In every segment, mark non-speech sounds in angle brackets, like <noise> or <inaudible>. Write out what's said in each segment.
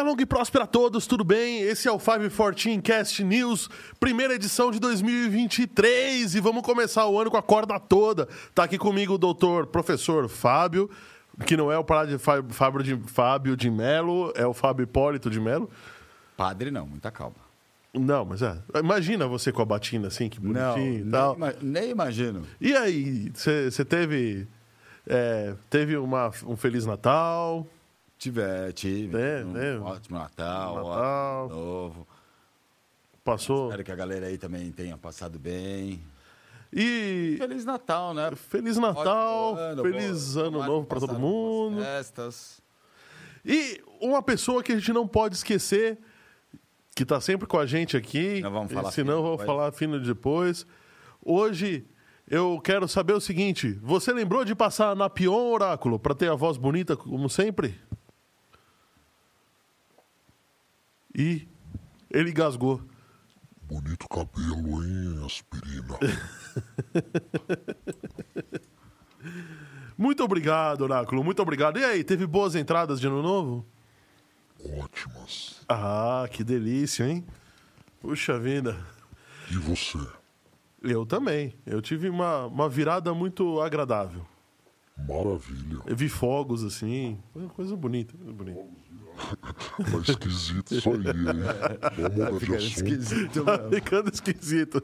Vida longa e próspera a todos, tudo bem? Esse é o 514 Cast News, primeira edição de 2023 e vamos começar o ano com a corda toda. Tá aqui comigo o doutor professor Fábio, que não é o padre Fábio de, Fábio de Melo, é o Fábio Hipólito de Melo. Padre não, muita calma. Não, mas é. Imagina você com a batina assim, que bonitinho e tal. Nem, nem imagino. E aí, você teve, é, teve uma, um Feliz Natal? Tiver, tive. É, um é. Ótimo Natal, Natal. ótimo novo. Passou? Espero que a galera aí também tenha passado bem. E Feliz Natal, né? Feliz Natal, ano, feliz boa- ano tomara novo para todo mundo. Festas. E uma pessoa que a gente não pode esquecer, que está sempre com a gente aqui, Nós vamos falar senão vou falar fino depois. Hoje eu quero saber o seguinte: você lembrou de passar na Pion Oráculo para ter a voz bonita como sempre? E ele gasgou. Bonito cabelo, hein, aspirina? <laughs> Muito obrigado, Oráculo, muito obrigado. E aí, teve boas entradas de ano novo? Ótimas. Ah, que delícia, hein? Puxa vida. E você? Eu também. Eu tive uma, uma virada muito agradável. Maravilha. Eu vi fogos assim, foi uma coisa bonita, coisa bonita. Tá esquisito isso aí, hein? Vamos mudar de Fica assunto. esquisito, Tá ficando esquisito.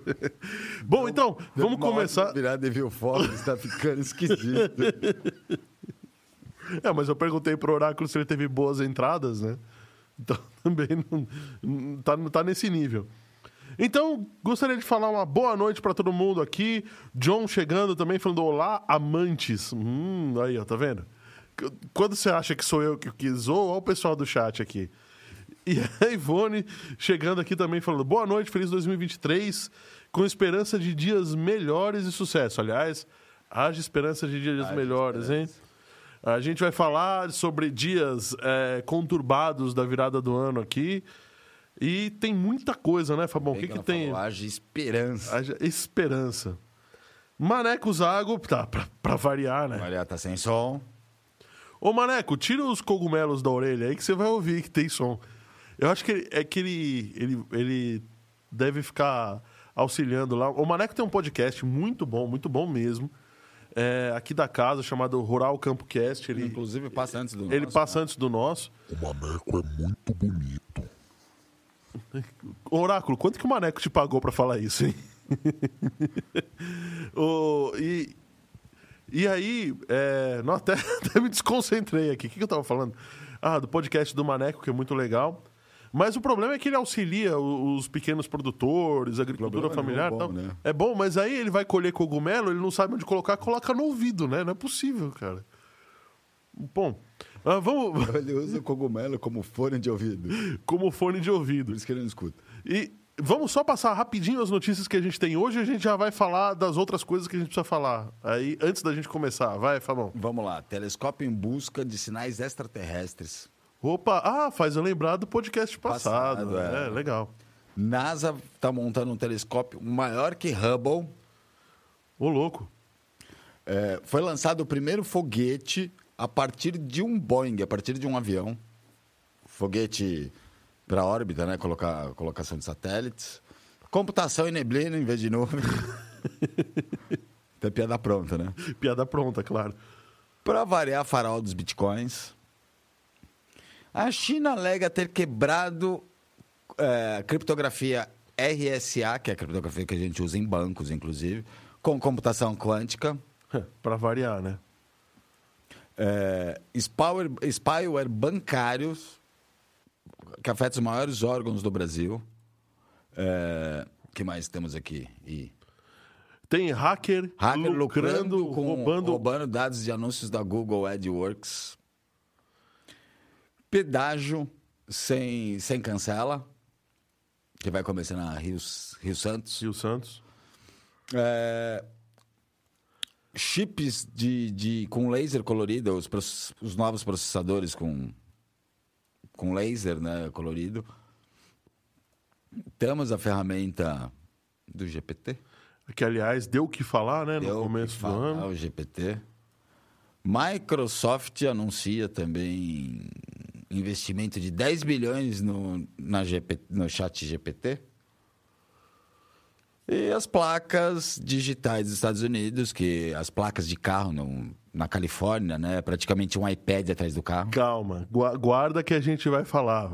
Bom, então, vamos começar. e viu fogo, está ficando esquisito. É, mas eu perguntei pro Oráculo se ele teve boas entradas, né? Então <laughs> também não, não tá, não tá nesse nível. Então, gostaria de falar uma boa noite para todo mundo aqui. John chegando também, falando olá, amantes. Hum, aí, ó, tá vendo? Quando você acha que sou eu que quis, ou olha o pessoal do chat aqui. E a Ivone chegando aqui também falando boa noite, feliz 2023, com esperança de dias melhores e sucesso. Aliás, haja esperança de dias Haja melhores, hein? A gente vai falar sobre dias é, conturbados da virada do ano aqui. E tem muita coisa, né, Fabão? O que, que tem? falou, Haja esperança. Haja esperança. Maneco Zago, tá, pra, pra variar, né? Olha, tá sem som. Ô, Maneco, tira os cogumelos da orelha aí que você vai ouvir que tem som. Eu acho que ele, é que ele, ele, ele deve ficar auxiliando lá. O Maneco tem um podcast muito bom, muito bom mesmo. é, aqui da casa, chamado Rural Campo Cast. Ele, Inclusive passa antes do ele nosso, passa antes do nosso. O maneco é muito bonito. Oráculo, quanto que o Maneco te pagou pra falar isso, hein? <laughs> Ô, e, e aí, é, não, até, <laughs> até me desconcentrei aqui. O que, que eu tava falando? Ah, do podcast do Maneco, que é muito legal. Mas o problema é que ele auxilia os pequenos produtores, agricultura familiar. tal. bom, né? É bom, mas aí ele vai colher cogumelo, ele não sabe onde colocar, coloca no ouvido, né? Não é possível, cara. Bom, ah, vamos <laughs> Ele usa o cogumelo como fone de ouvido. como fone de ouvido. Por isso que ele não escuta. E vamos só passar rapidinho as notícias que a gente tem hoje e a gente já vai falar das outras coisas que a gente precisa falar. Aí, antes da gente começar, vai, Fabão. Vamos lá. Telescópio em busca de sinais extraterrestres. Opa, ah, faz eu lembrar do podcast passado. Passado, é. é. legal. NASA está montando um telescópio maior que Hubble. Ô, louco. É, foi lançado o primeiro foguete a partir de um Boeing, a partir de um avião. Foguete para órbita, né? Colocar, colocação de satélites. Computação em neblina em vez de nuvem. <laughs> Tem piada pronta, né? Piada pronta, claro. Para variar farol dos bitcoins. A China alega ter quebrado é, criptografia RSA, que é a criptografia que a gente usa em bancos, inclusive, com computação quântica. pra variar, né? É, spyware, spyware bancários que afeta os maiores órgãos do Brasil. É, que mais temos aqui? E Tem hacker, Hacker lucrando, lucrando, com, roubando. roubando dados de anúncios da Google AdWorks. Pedágio sem, sem cancela, que vai começar na Rio, Rio Santos. Rio Santos. É, chips de, de, com laser colorido, os, os novos processadores com, com laser né, colorido. Temos a ferramenta do GPT. Que, aliás, deu o que falar, né? No Deu o que começo do ano. O GPT. Microsoft anuncia também investimento de 10 bilhões no, na GP, no chat GPT. E as placas digitais dos Estados Unidos, que as placas de carro no- na Califórnia, né? Praticamente um iPad atrás do carro. Calma, gua- guarda que a gente vai falar.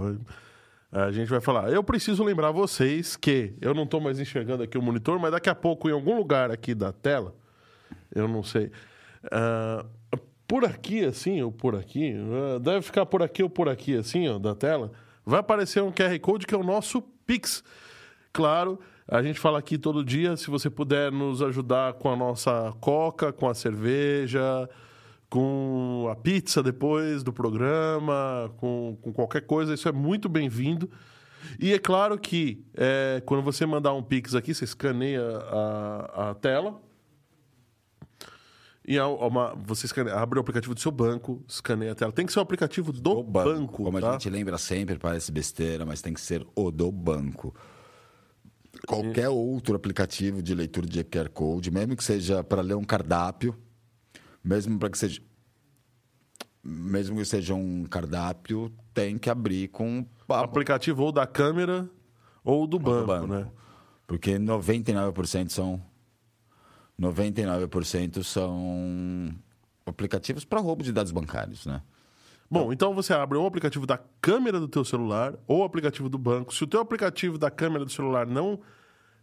A gente vai falar. Eu preciso lembrar vocês que eu não estou mais enxergando aqui o monitor, mas daqui a pouco, em algum lugar aqui da tela, eu não sei. ah, por aqui, assim, ou por aqui, ah, deve ficar por aqui ou por aqui, assim, ó, da tela, vai aparecer um QR Code que é o nosso Pix. Claro, a gente fala aqui todo dia, se você puder nos ajudar com a nossa coca, com a cerveja, com a pizza depois do programa, com, com qualquer coisa, isso é muito bem-vindo. E é claro que é, quando você mandar um Pix aqui, você escaneia a, a tela. E há uma, você escaneia- abre o aplicativo do seu banco, escaneia a tela. Tem que ser o aplicativo do O banco, Como tá? a gente lembra sempre, parece besteira, mas tem que ser o do banco. Qualquer outro aplicativo de leitura de QR Code, mesmo que seja para ler um cardápio, mesmo para que seja mesmo que seja um cardápio, tem que abrir com aplicativo ou da câmera ou do banco, banco. né? Porque 99% são 99% são aplicativos para roubo de dados bancários, né? Bom, então você abre ou o aplicativo da câmera do teu celular ou o aplicativo do banco. Se o teu aplicativo da câmera do celular não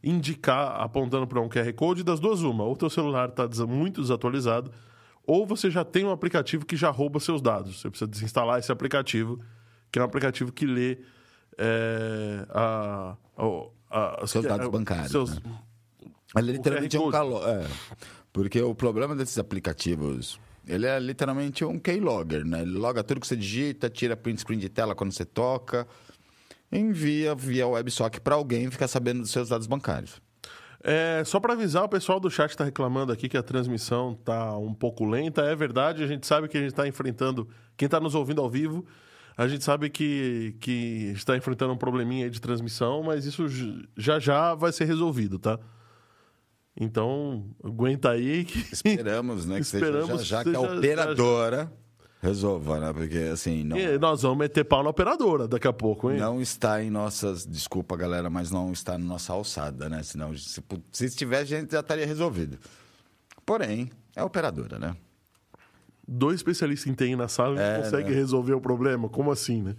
indicar apontando para um QR Code, das duas uma, ou o teu celular está muito desatualizado, ou você já tem um aplicativo que já rouba seus dados. Você precisa desinstalar esse aplicativo, que é um aplicativo que lê é, a, a- a- Seus dados é, bancários, seus- né? Ele literalmente é um calor. É, porque o problema desses aplicativos, ele é literalmente um keylogger, né? Ele loga tudo que você digita, tira print screen de tela quando você toca, envia via WebSocket para alguém ficar sabendo dos seus dados bancários. É, só para avisar, o pessoal do chat está reclamando aqui que a transmissão tá um pouco lenta. É verdade, a gente sabe que a gente está enfrentando. Quem está nos ouvindo ao vivo, a gente sabe que, que está enfrentando um probleminha de transmissão, mas isso já já vai ser resolvido, tá? Então, aguenta aí que. Esperamos, né? Que Esperamos seja já, já que que a operadora resolva, né? Porque assim, não, E nós vamos meter pau na operadora daqui a pouco, hein? não está em nossas. Desculpa, galera, mas não está na nossa alçada, né? Senão, se, se estivesse, a gente já estaria resolvido. Porém, é a operadora, né? Dois especialistas em TI na sala não É, conseguem né? resolver o problema. Como assim, né?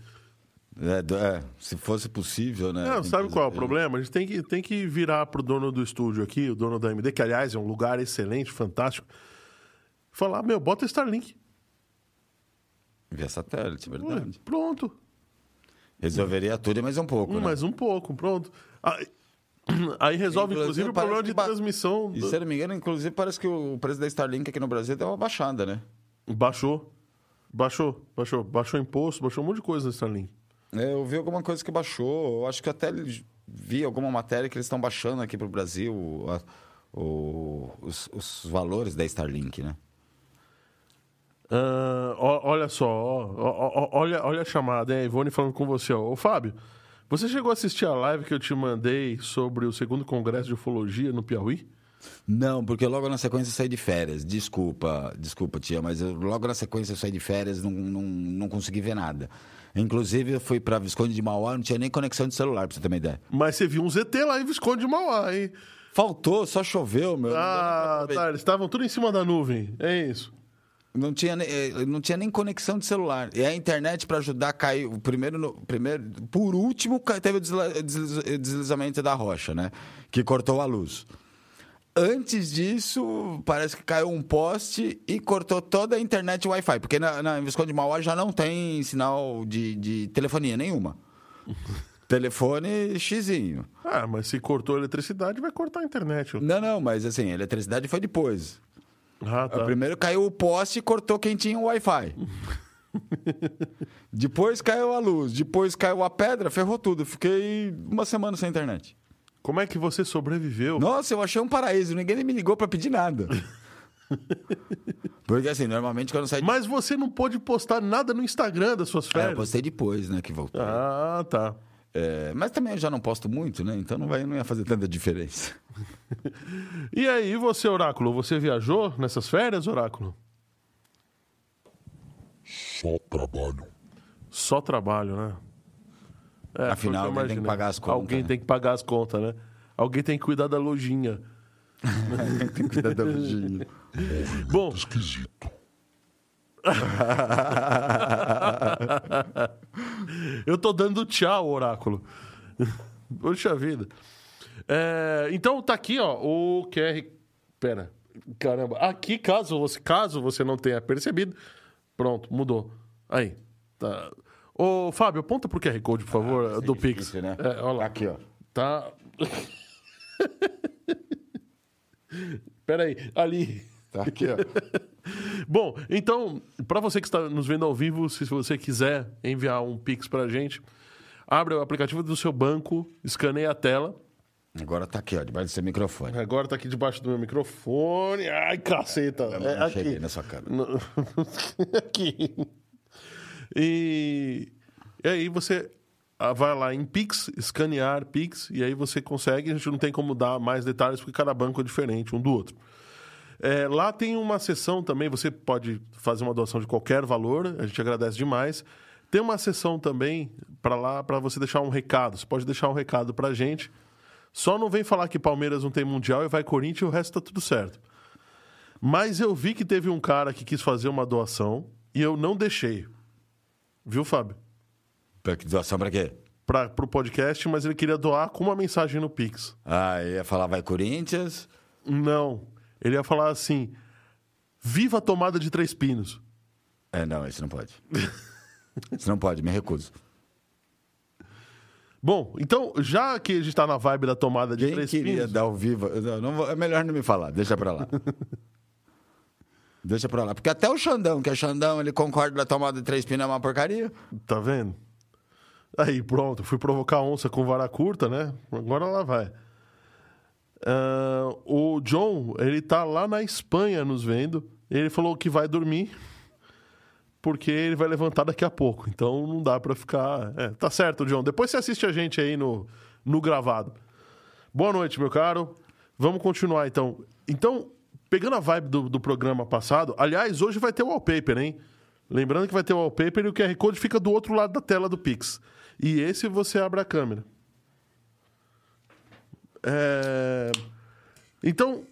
É, é, se fosse possível, né? Não, sabe qual é o problema? A gente tem que, tem que virar pro dono do estúdio aqui, o dono da AMD, que aliás é um lugar excelente, fantástico. Falar, meu, bota Starlink. Via satélite, Ué, verdade. pronto. Resolveria tudo e mais um pouco, né? mais um pouco, pronto. Aí, <clears throat> aí resolve, inclusive, o problema de ba- transmissão. E do- se não me engano, inclusive, parece que o preço da Starlink aqui no Brasil deu uma baixada, né? Baixou. Baixou, baixou. Baixou imposto, baixou um monte de coisa no Starlink. É, Eu vi alguma coisa que baixou. Eu acho que até vi alguma matéria que eles estão baixando aqui pro Brasil a- o- os, os valores da Starlink, né? Ó- olha só, olha, olha a chamada? A Ivone falando com você. Ó. Ô, Fábio, você chegou a assistir a live que eu te mandei sobre o segundo congresso de ufologia no Piauí? Não, porque logo na sequência eu saí de férias. Desculpa, desculpa, tia, mas eu- logo na sequência eu saí de férias não, não, não consegui ver nada. Inclusive, eu fui pra Visconde de Mauá, não tinha nem conexão de celular, pra você ter uma ideia. Mas você viu um ZT lá em Visconde de Mauá, hein? Faltou, só choveu, meu. Ah, tá. Eles estavam tudo em cima da nuvem. É isso. Não tinha, nem- eh, não tinha nem conexão de celular. E a internet, para ajudar, caiu. Primeiro, no- primeiro, por último, teve o deslizamento da rocha, né? Que cortou a luz. Antes disso, parece que caiu um poste e cortou toda a internet Wi-Fi. Porque na, na Visconde de Mauá já não tem sinal de, de telefonia nenhuma. <laughs> telefone xizinho. Ah, mas se cortou a eletricidade, vai cortar a internet. Não, não, mas assim, a eletricidade foi depois. Ah, tá. Primeiro caiu o poste e cortou quem tinha o Wi-Fi. <laughs> depois caiu a luz, depois caiu a pedra, ferrou tudo. Fiquei uma semana sem internet. Como é que você sobreviveu? Nossa, eu achei um paraíso, ninguém nem me ligou pra pedir nada. <laughs> Porque assim, normalmente quando sai de... Mas você não pôde postar nada no Instagram das suas Ah, eu férias. postei depois, né, que voltou. Ah, tá. É, mas também eu já não posto muito, né? Então não, vai, não ia fazer tanta diferença. <laughs> E aí, você, Oráculo, você viajou nessas férias, Oráculo? Só trabalho. Só trabalho, né? É, Afinal, alguém tem que pagar as contas, Alguém né? tem que pagar as contas, né? Alguém tem que cuidar da lojinha. tem que cuidar da lojinha. <laughs> Bom, Esquisito. eu tô dando tchau, Oráculo. Poxa vida. É, então tá aqui, ó, o QR. Pera. Caramba. Aqui, caso você, caso você não tenha percebido. Pronto, mudou. Aí. Tá. Ô, Fábio, aponta pro QR Code, por favor, do Pix. difícil, né? É, olha lá. Aqui, ó. Tá. Pera aí, ali. Tá aqui, ó. <laughs> Bom, então, para você que está nos vendo ao vivo, se você quiser enviar um Pix pra gente, abre o aplicativo do seu banco, escaneia a tela. Agora tá aqui, ó, debaixo do seu microfone. Agora tá aqui debaixo do meu microfone. Ai, caceta. É Não aqui. sua cara. <laughs> Aqui. E, e aí você ah, vai lá em Pix, escanear Pix, e aí você consegue. A gente não tem como dar mais detalhes, porque cada banco é diferente um do outro. É, lá tem uma seção também, você pode fazer uma doação de qualquer valor, a gente agradece demais. Tem uma seção também para lá para você deixar um recado. Você pode deixar um recado para a gente. Só não vem falar que Palmeiras não tem mundial e vai Corinthians e o resto tá tudo certo. Mas eu vi que teve um cara que quis fazer uma doação e eu não deixei. Viu, Fábio? Pra que doação pra quê? Para pro podcast, mas ele queria doar com uma mensagem no Pix. Ah, eu ia falar vai Corinthians. Não. Ele ia falar assim: Viva a tomada de três pinos. É, não, isso não pode. <laughs> isso não pode, me recuso. Bom, então, já que a gente tá na vibe da tomada de Quem três queria pinos. dar ao vivo... Não, não é melhor não me falar, deixa pra lá. <laughs> deixa pra lá. Porque até o Xandão, que é Xandão, ele concorda da tomada de três pinos é uma porcaria. Tá vendo? Aí, pronto, fui provocar onça com vara curta, né? Agora lá vai. Ah, o John, ele tá lá na Espanha nos vendo. Ele falou que vai dormir porque ele vai levantar daqui a pouco. Então não dá pra ficar. É, tá certo, John. Depois você assiste a gente aí no, no gravado. Boa noite, meu caro. Vamos continuar então. Então, pegando a vibe do, do programa passado, aliás, hoje vai ter o wallpaper, hein? Lembrando que vai ter o wallpaper e o QR Code fica do outro lado da tela do Pix. E esse você abre a câmera. É, Então,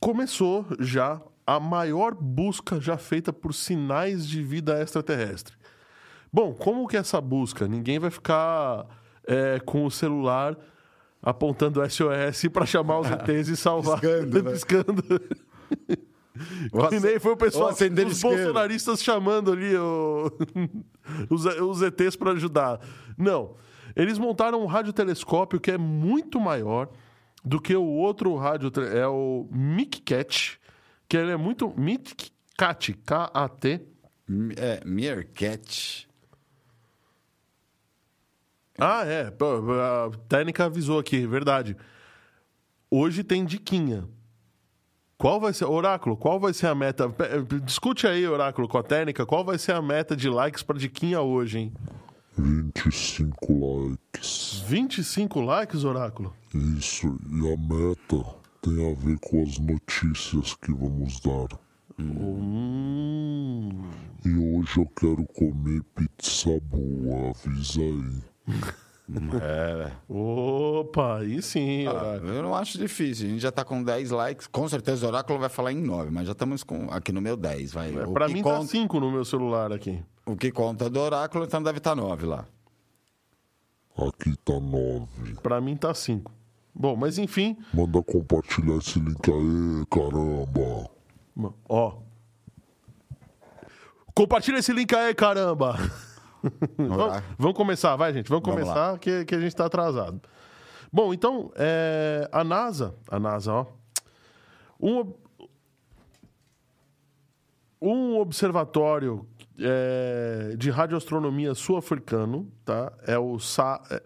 começou já a maior busca já feita por sinais de vida extraterrestre. Bom, como que é essa busca? Ninguém vai ficar é, com o celular apontando SOS para chamar os <laughs> ETs e salvar. Piscando, né? <laughs> Piscando. <laughs> Nem foi o pessoal, acender os bolsonaristas chamando ali o- <laughs> os, os ETs para ajudar. Não. Eles montaram um radiotelescópio que é muito maior do que o outro rádio, é o MicCat, que ele é muito MicCat, K-A-T. É, Meerkat. Ah, é, a técnica avisou aqui, verdade. Hoje tem diquinha. Qual vai ser, Oráculo, qual vai ser a meta? Pe- Discute aí, Oráculo, com a técnica, qual vai ser a meta de likes para diquinha hoje, hein? 25 likes. 25 likes, Oráculo? Isso, e a meta tem a ver com as notícias que vamos dar. Hum. E hoje eu quero comer pizza boa, avisa aí. <laughs> É. Opa, aí sim, Ah, eu não acho difícil. A gente já tá com 10 likes. Com certeza o Oráculo vai falar em 9, mas já estamos com, aqui no meu 10. Vai. o, Pra mim tá conta, 5 no meu celular aqui. o que conta do Oráculo, então deve estar 9 lá. Aqui tá 9. Pra mim tá 5. Bom, mas enfim, Manda compartilhar esse link aí, caramba. ó. Compartilha esse link aí, caramba. Vamos, vamos começar, vai, gente. Vamos Vamos começar que, que a gente está atrasado. Bom, então, é, a NASA, a NASA, ó, um, um observatório é, de radioastronomia sul-africano, tá? É o Sa, é,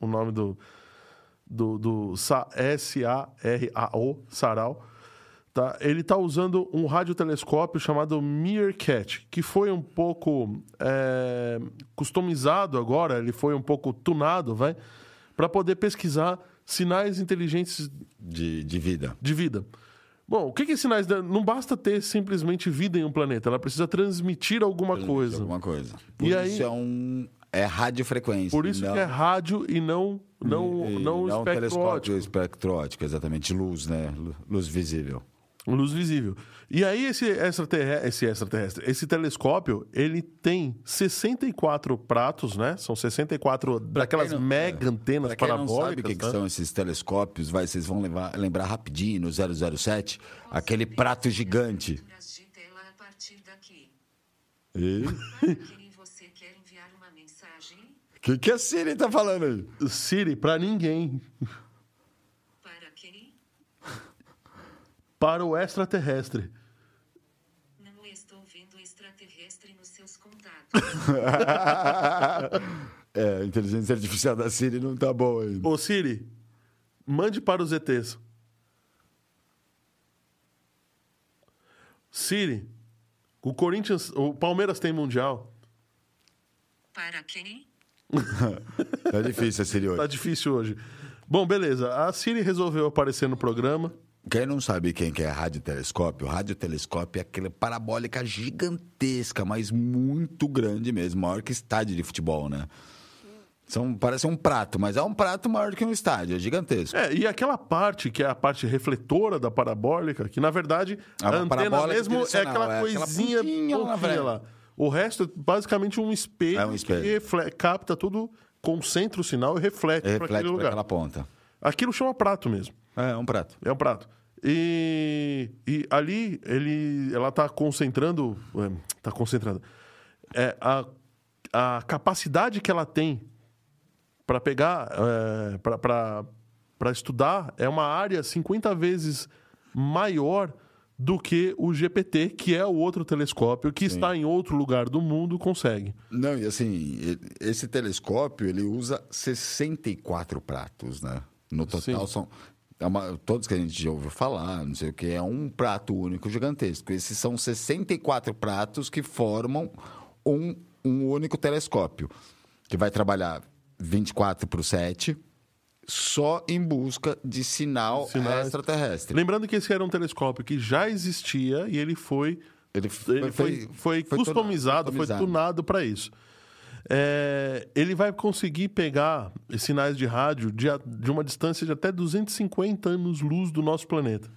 o nome do, do, do Sa- S-A-R-A-O, SARAO, tá? Ele está usando um radiotelescópio chamado Meerkat, que foi um pouco é, customizado agora, ele foi um pouco tunado, vai, para poder pesquisar sinais inteligentes De, de vida. de vida. Bom, o que, que é sinais? da- Não basta ter simplesmente vida em um planeta, ela precisa transmitir alguma coisa. Alguma coisa. Por E isso aí- é um. É radiofrequência. Por isso não, que é rádio e não não e não, não espectro telescópio espectro óptico, exatamente. Luz, né? Lu- Luz visível. Luz visível. E aí esse extraterrestre, esse extraterrestre, esse telescópio, ele tem 64 pratos, né? São 64 daquelas não- mega antenas Pra quem não parabólicas. sabe o que, que né? são esses telescópios, vai, vocês vão levar- lembrar rapidinho no 007, aquele prato gigante. E... Para quem você quer enviar uma mensagem? O que, que a Siri tá falando aí? Siri, pra ninguém. Para quem? Para o extraterrestre. Não estou vendo extraterrestre nos seus contatos. <laughs> É, a inteligência artificial da Siri não tá boa ainda. Ô Siri, mande para os ETs. Siri, o Corinthians, o Palmeiras tem mundial. Para quem? <laughs> Tá difícil a Siri Tá hoje. difícil hoje. Bom, beleza. A Siri resolveu aparecer no programa. Quem não sabe quem que é radiotelescópio, radiotelescópio é aquela parabólica gigantesca, mas muito grande mesmo, maior que estádio de futebol, né? São, parece um prato, mas é um prato maior que um estádio, é gigantesco. É, e aquela parte que é a parte refletora da parabólica, que na verdade É a uma antena mesmo é aquela é aquela coisinha pontinha frente. lá. O resto é basicamente um espelho, É um espelho. que capta tudo, concentra o sinal e reflete, para Reflete aquele para lugar. aquela ponta. Aquilo chama prato mesmo. É, é um prato. É um prato. E, e ali ele, ela está concentrando, está concentrando. É, a, a capacidade que ela tem para pegar, é, para estudar, é uma área 50 vezes maior do que o GPT, que é o outro telescópio que está em outro lugar do mundo consegue. Não, e assim, esse telescópio, ele usa 64 pratos, né? No total Sim. são... é uma- todos que a gente já ouviu falar, não sei o que, é um prato único gigantesco. Esses são 64 pratos que formam um, um único telescópio, que vai trabalhar 24 por 7, só em busca de sinal Sinais. extraterrestre. Lembrando que esse era um telescópio que já existia e ele foi Ele, Ele foi, foi, customizado, foi tunado para isso. É, ele vai conseguir pegar sinais de rádio de, de uma distância de até 250 anos-luz do nosso planeta.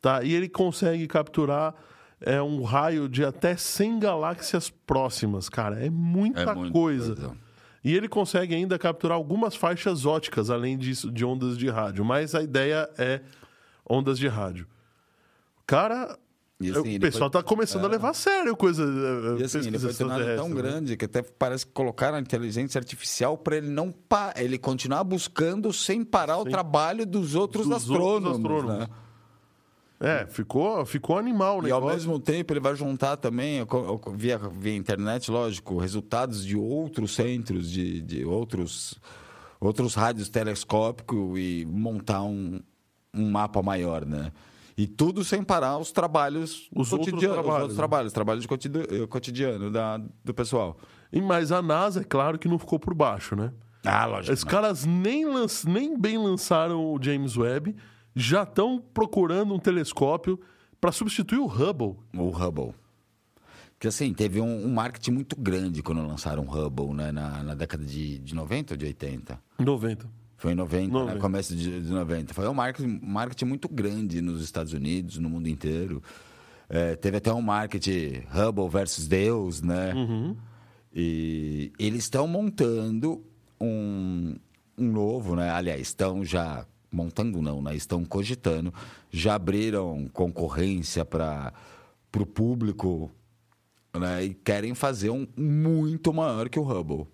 Tá? E ele consegue capturar é, um raio de até 100 galáxias próximas. Cara, é muita É muita coisa. coisa. E ele consegue ainda capturar algumas faixas óticas, além disso, de ondas de rádio. Mas a ideia é ondas de rádio. Cara, assim, o pessoal foi- está começando a levar a sério coisa. eh, E assim, ele foi tornado tão né? grande que até parece que colocaram a inteligência artificial para ele não pa ele continuar buscando sem parar o trabalho dos outros Dos astrônomos. outros astrônomos. né? É, ficou, ficou animal o E ao mesmo tempo ele vai juntar também, eu co- eu via, via internet, lógico, resultados de outros centros, de, de outros, outros rádios telescópicos e montar um, um mapa maior, né? E tudo sem parar os trabalhos Os outros cotidianos, trabalhos, os outros né? trabalhos, trabalhos de cotidiano, cotidiano da, do pessoal. E, mas a NASA, é claro que não ficou por baixo, né? Ah, lógico. Os caras nem, lanç- nem bem lançaram o James Webb, já estão procurando um telescópio para substituir o Hubble. O Hubble. Que assim, teve um, um marketing muito grande quando lançaram o Hubble, né? Na, na década de, de 90 ou de 80? 90. Foi em 90, 90. Né? começo de, de 90. Foi um marketing, marketing muito grande nos Estados Unidos, no mundo inteiro. É, teve até um marketing Hubble versus Deus, né? E eles estão montando um, um novo, né? Aliás, estão já montando não, né? Estão cogitando, já abriram concorrência para o público né? E querem fazer um muito maior que o Hubble.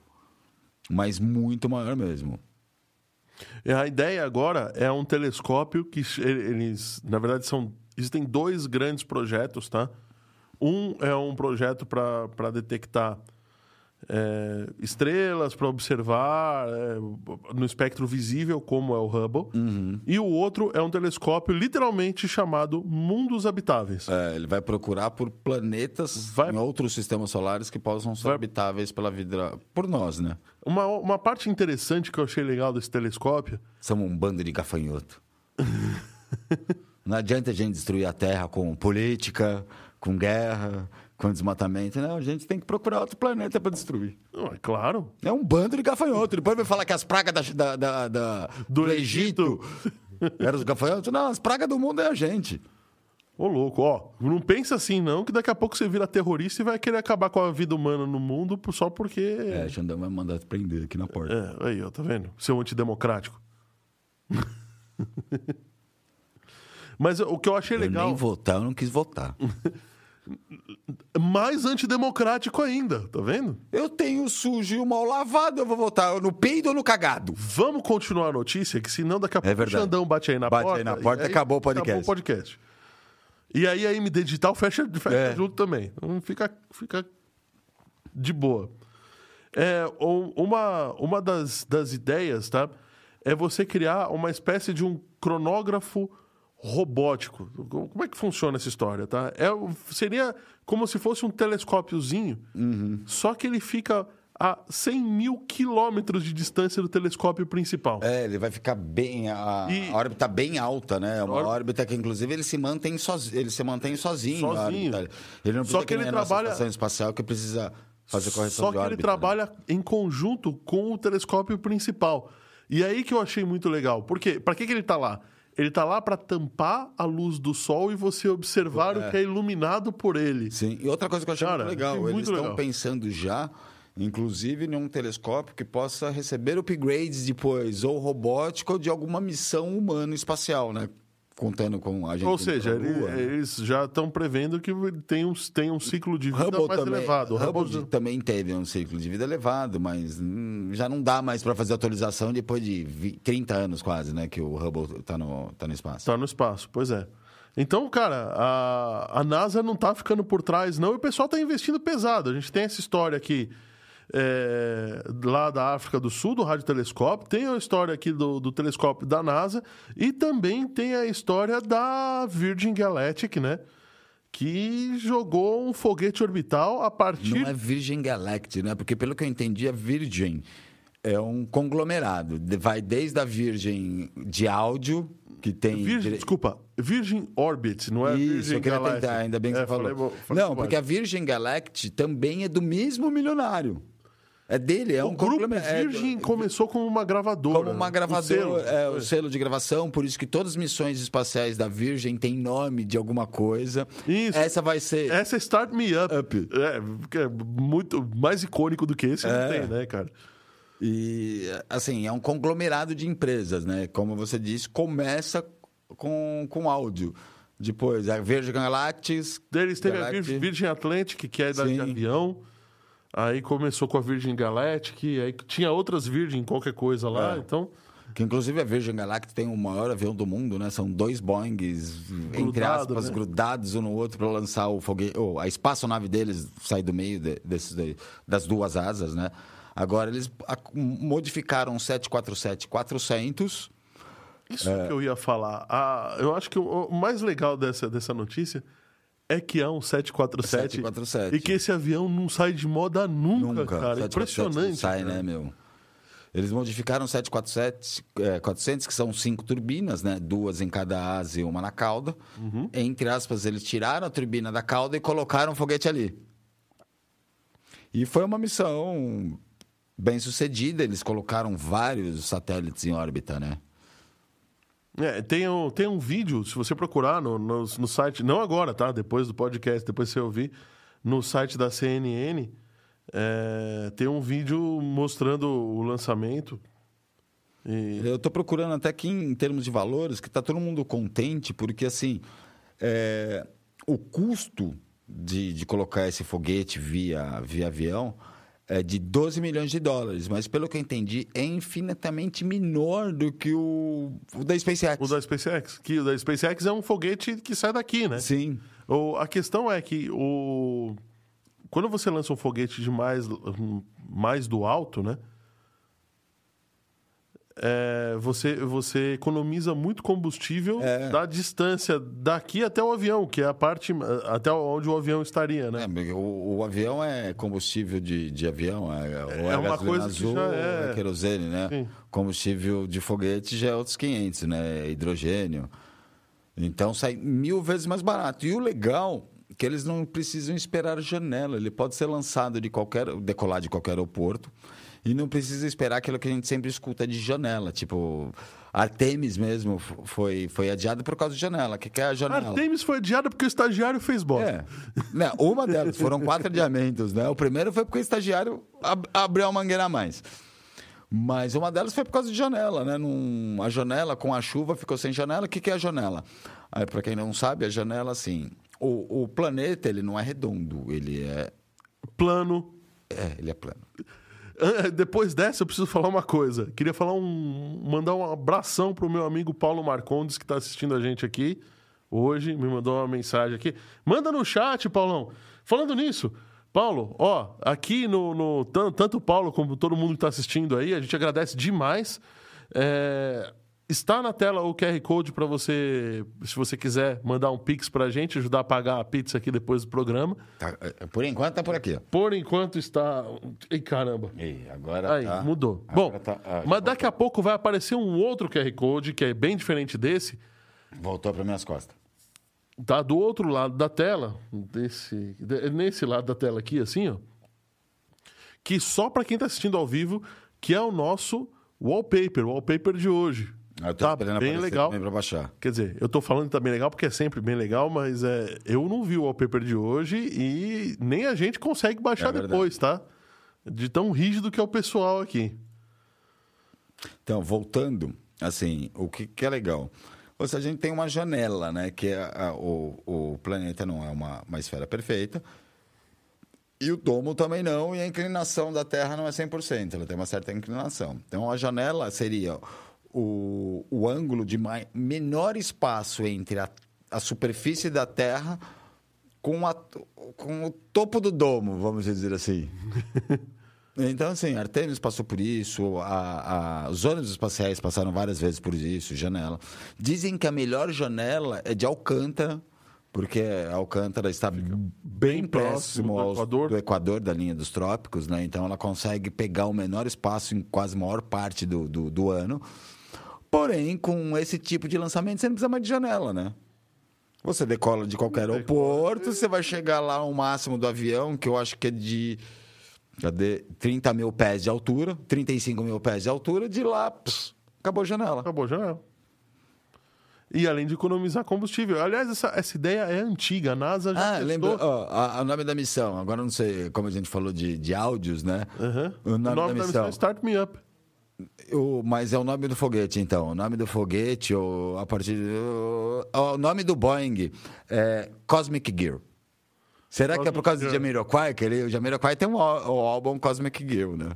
Mas muito maior mesmo. E A ideia agora é um telescópio que eles, na verdade, são existem dois grandes projetos, tá? Um é um projeto para detectar é, estrelas, para observar é, no espectro visível, como é o Hubble. E o outro é um telescópio literalmente chamado Mundos Habitáveis. É, ele vai procurar por planetas Vai- em outros sistemas solares que possam ser Vai- habitáveis pela vida. Por nós, né? Uma, uma parte interessante que eu achei legal desse telescópio Somos um bando de gafanhoto. <laughs> Não adianta a gente destruir a Terra com política, com guerra, com desmatamento. Não, a gente tem que procurar outro planeta para destruir. É claro. É um bando de gafanhoto. Depois vai falar que as pragas da, da- da- da- Do do, Egito, eram os gafanhotos. Não, as pragas do mundo é a gente. Ô, louco, ó, não pensa assim não, que daqui a pouco você vira terrorista e vai querer acabar com a vida humana no mundo só porque... É, Xandão vai mandar prender aqui na porta. É, aí, ó, tá vendo? Seu antidemocrático. <laughs> Mas o que eu achei Eu legal, nem votar, eu não quis votar. <laughs> mais antidemocrático ainda, tá vendo? eu tenho sujo e o mal lavado, eu vou votar no peido ou no cagado. Vamos continuar a notícia, que senão daqui a pouco o verdade. Xandão bate aí na Bate porta. aí na porta, e acabou o podcast. Acabou o podcast. E aí a MD Digital fecha, fecha É. junto também. Então fica, fica de boa. É, um- uma uma das, das ideias, tá? É você criar uma espécie de um cronógrafo robótico. Como é que funciona essa história, tá? É, seria como se fosse um telescópiozinho, Uhum. só que ele fica a 100 mil quilômetros de distância do telescópio principal. É, ele vai ficar bem. A, E- a órbita bem alta, né? É uma Órbita- órbita que, inclusive, ele se mantém sozinho. Ele se mantém sozinho. Sozinho. Ele não Só precisa que ele trabalha- estação espacial que precisa fazer correção Só que ele órbita. né? trabalha em conjunto com o telescópio principal. E aí que eu achei muito legal. Por quê? Para que, que ele tá lá? Ele tá lá para tampar a luz do sol e você observar o que é iluminado por ele. Sim. E outra coisa que eu achei Cara, muito legal, eles muito estão legal. pensando já, inclusive, em um telescópio que possa receber upgrades depois, ou robótico, ou de alguma missão humano-espacial, né? Contando com a gente. Ou seja, ele- né? eles já estão prevendo que tem um, tem um ciclo de vida Hubble mais também, elevado. Hubble Hubble- também teve um ciclo de vida elevado, mas hum, já não dá mais para fazer atualização depois de vi- 30 anos quase, né? Que o Hubble está no, tá no espaço. Tá no espaço, pois é. Então, cara, a, a NASA não tá ficando por trás, não, e o pessoal tá investindo pesado. A gente tem essa história aqui é, lá da África do Sul, do radiotelescópio, tem a história aqui do, do telescópio da NASA, e também tem a história da Virgin Galactic, né? Que jogou um foguete orbital a partir. Não é Virgin Galactic, né? Porque pelo que eu entendi, a Virgin é um conglomerado. Vai desde a Virgin de áudio, que tem. Virgin, Desculpa, Virgin Orbit, não é Isso, Virgin eu queria Galactic. tentar, ainda bem que É, você falou. falei falei não, porque a Virgin Galactic também é do mesmo milionário. É dele, é O um grupo conglomerado. é- Virgin começou como uma gravadora. Como uma o gravadora, selo. é, o selo de gravação, por isso que todas as missões espaciais da Virgin têm nome de alguma coisa. Isso. Essa vai ser. Essa é Start Me Up. Up. É, é muito mais icônico do que esse não É. tem, né, cara? E, assim, é um conglomerado de empresas, né? Como você disse, começa com, com áudio. Depois, a Virgin Galactic. Deles teve a Galactic. Vir- Virgin Atlantic, que é da de avião. Aí começou com a Virgin Galactic, aí tinha outras Virgin, qualquer coisa lá, É. então... Que inclusive a Virgin Galactic tem o maior avião do mundo, né? São dois Boeings, entre Grudado, aspas, né? grudados um no outro para lançar o foguete. ou a espaçonave deles sai do meio de- desses daí- das duas asas, né? Agora eles modificaram o 747-400. Isso É. que eu ia falar. Ah, eu acho que o, o mais legal dessa, dessa notícia é que há um 747, 747. e que esse avião não sai de moda nunca, Nunca. cara. 747 Impressionante. Sai, cara. né, meu? Eles modificaram o 747 é, 400, que são cinco turbinas, né? Duas em cada asa e uma na cauda. Uhum. Entre aspas, eles tiraram a turbina da cauda e colocaram o foguete ali. E foi uma missão bem sucedida. Eles colocaram vários satélites em órbita, né? É, tem, um, tem um vídeo, se você procurar no, no, no site, não agora, tá? Depois do podcast, depois você ouvir, no site da CNN, é, tem um vídeo mostrando o lançamento. E, Eu estou procurando até aqui em termos de valores, que está todo mundo contente, porque assim, é, o custo de, de colocar esse foguete via, via avião é de 12 milhões de dólares, mas pelo que eu entendi, é infinitamente menor do que o, o da SpaceX. O da SpaceX. Que o da SpaceX é um foguete que sai daqui, né? Sim. O, a questão é que o, quando você lança um foguete de mais, mais do alto, né? É, você, você economiza muito combustível É. da distância daqui até o avião, que é a parte até onde o avião estaria, né? É, o, o avião é combustível de, de avião, é, É é, uma coisa que azul, já ou é- é querosene, né? Sim. Combustível de foguete já é outros 500, né? Hidrogênio. Então sai mil vezes mais barato. E o legal é que eles não precisam esperar janela. Ele pode ser lançado de qualquer, decolar de qualquer aeroporto e não precisa esperar aquilo que a gente sempre escuta de janela. Tipo, Artemis mesmo foi, foi adiado por causa de janela. O que, que é a janela? Artemis foi adiada porque o estagiário fez bosta. É. Né, uma delas, foram quatro adiamentos, né? O primeiro foi porque o estagiário ab- abriu a mangueira a mais. Mas uma delas foi por causa de janela, né? Num, a janela com a chuva ficou sem janela. O que, que é a janela? Para quem não sabe, a janela, assim... O, o planeta, ele não é redondo, ele é... Plano. É, ele é plano. Depois dessa, eu preciso falar uma coisa. Queria falar um. mandar um abração pro meu amigo Paulo Marcondes, que está assistindo a gente aqui hoje. Me mandou uma mensagem aqui. Manda no chat, Paulão. Falando nisso, Paulo, ó, aqui no. no- tan- tanto o Paulo como todo mundo que está assistindo aí, a gente agradece demais. É, está na tela o QR Code para você, se você quiser mandar um Pix pra gente, ajudar a pagar a pizza aqui depois do programa. Tá, é, por enquanto tá por aqui. Por enquanto está. Ei, caramba. Ih, agora Aí, tá... mudou. Agora Bom, tá- ah, mas daqui a pouco vai aparecer um outro QR Code, que é bem diferente desse, Voltou para minhas costas. tá do outro lado da tela, desse, de- nesse lado da tela aqui, assim, ó, que só para quem tá assistindo ao vivo, que é o nosso wallpaper, o wallpaper de hoje. Eu tô Tá esperando bem aparecer legal. também pra baixar. Quer dizer, eu tô falando que tá bem legal porque é sempre bem legal, mas é, eu não vi o wallpaper de hoje e nem a gente consegue baixar É depois, tá? De tão rígido que é o pessoal aqui. Então, voltando, assim, o que, que é legal? Ou seja, a gente tem uma janela, né? Que é a- o, o planeta não é uma, uma esfera perfeita. E o domo também não, e a inclinação da Terra não é 100%, ela tem uma certa inclinação. Então, a janela seria o, o ângulo de mai- menor espaço entre a, a superfície da Terra com, a, com o topo do domo, vamos dizer assim. <laughs> Então, assim, Artemis passou por isso, a, a- os ônibus espaciais passaram várias vezes por isso, janela. Dizem que a melhor janela é de Alcântara, porque Alcântara está bem, próximo próximo do aos- Equador. do Equador, da linha dos trópicos, né? Então ela consegue pegar o menor espaço em quase a maior parte do, do, do ano. Porém, com esse tipo de lançamento, você não precisa mais de janela, né? Você decola de qualquer aeroporto, você vai chegar lá o máximo do avião, que eu acho que é de cadê? 30 mil pés de altura, 35 mil pés de altura, de lá, pss, acabou a janela. Acabou a janela. E além de economizar combustível. Aliás, essa, essa ideia é antiga. A NASA já Ah, testou. lembra, ó, o nome da missão, agora não sei como a gente falou de, de áudios, né? Aham. O nome, da missão. é Start Me Up. O- mas é o nome do foguete, então. O nome do foguete, ou a partir. O, o nome do Boeing é Cosmic Gear. Será que é por causa Cosmic de Gear. Jamiroquai? Que ele, o Jamiroquai tem um, o álbum Cosmic Gear, né?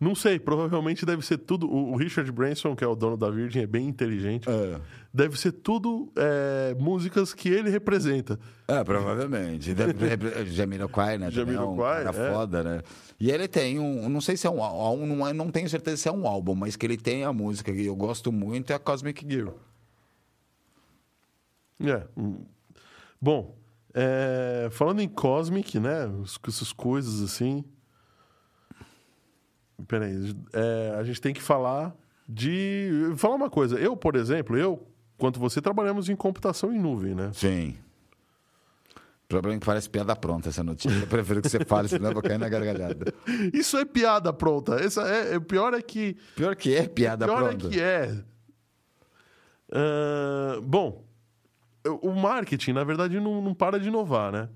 Não sei, provavelmente deve ser tudo. O Richard Branson, que é o dono da Virgin, é bem inteligente. É. Deve ser tudo é, músicas que ele representa. É, provavelmente. <laughs> Jamiroquai, né? é um Jamiroquai, cara é. foda, né? E ele tem um... Não sei se é um álbum, não, é- não tenho certeza se é um álbum, mas que ele tem a música que eu gosto muito é a Cosmic Gear. É. hum. Bom, é, falando em Cosmic, né? Essas coisas assim. Peraí. é, a gente tem que falar de. Falar uma coisa. Eu, por exemplo, eu, quanto você, trabalhamos em computação em nuvem, né? Sim. O problema é que parece piada pronta essa notícia. Eu prefiro que você fale, senão eu vou cair na gargalhada. <laughs> Isso é piada pronta. Essa é, é- o pior é que. Pior que é piada pior pronta. é que é. Ah, bom, o marketing, na verdade, não, não para de inovar, né?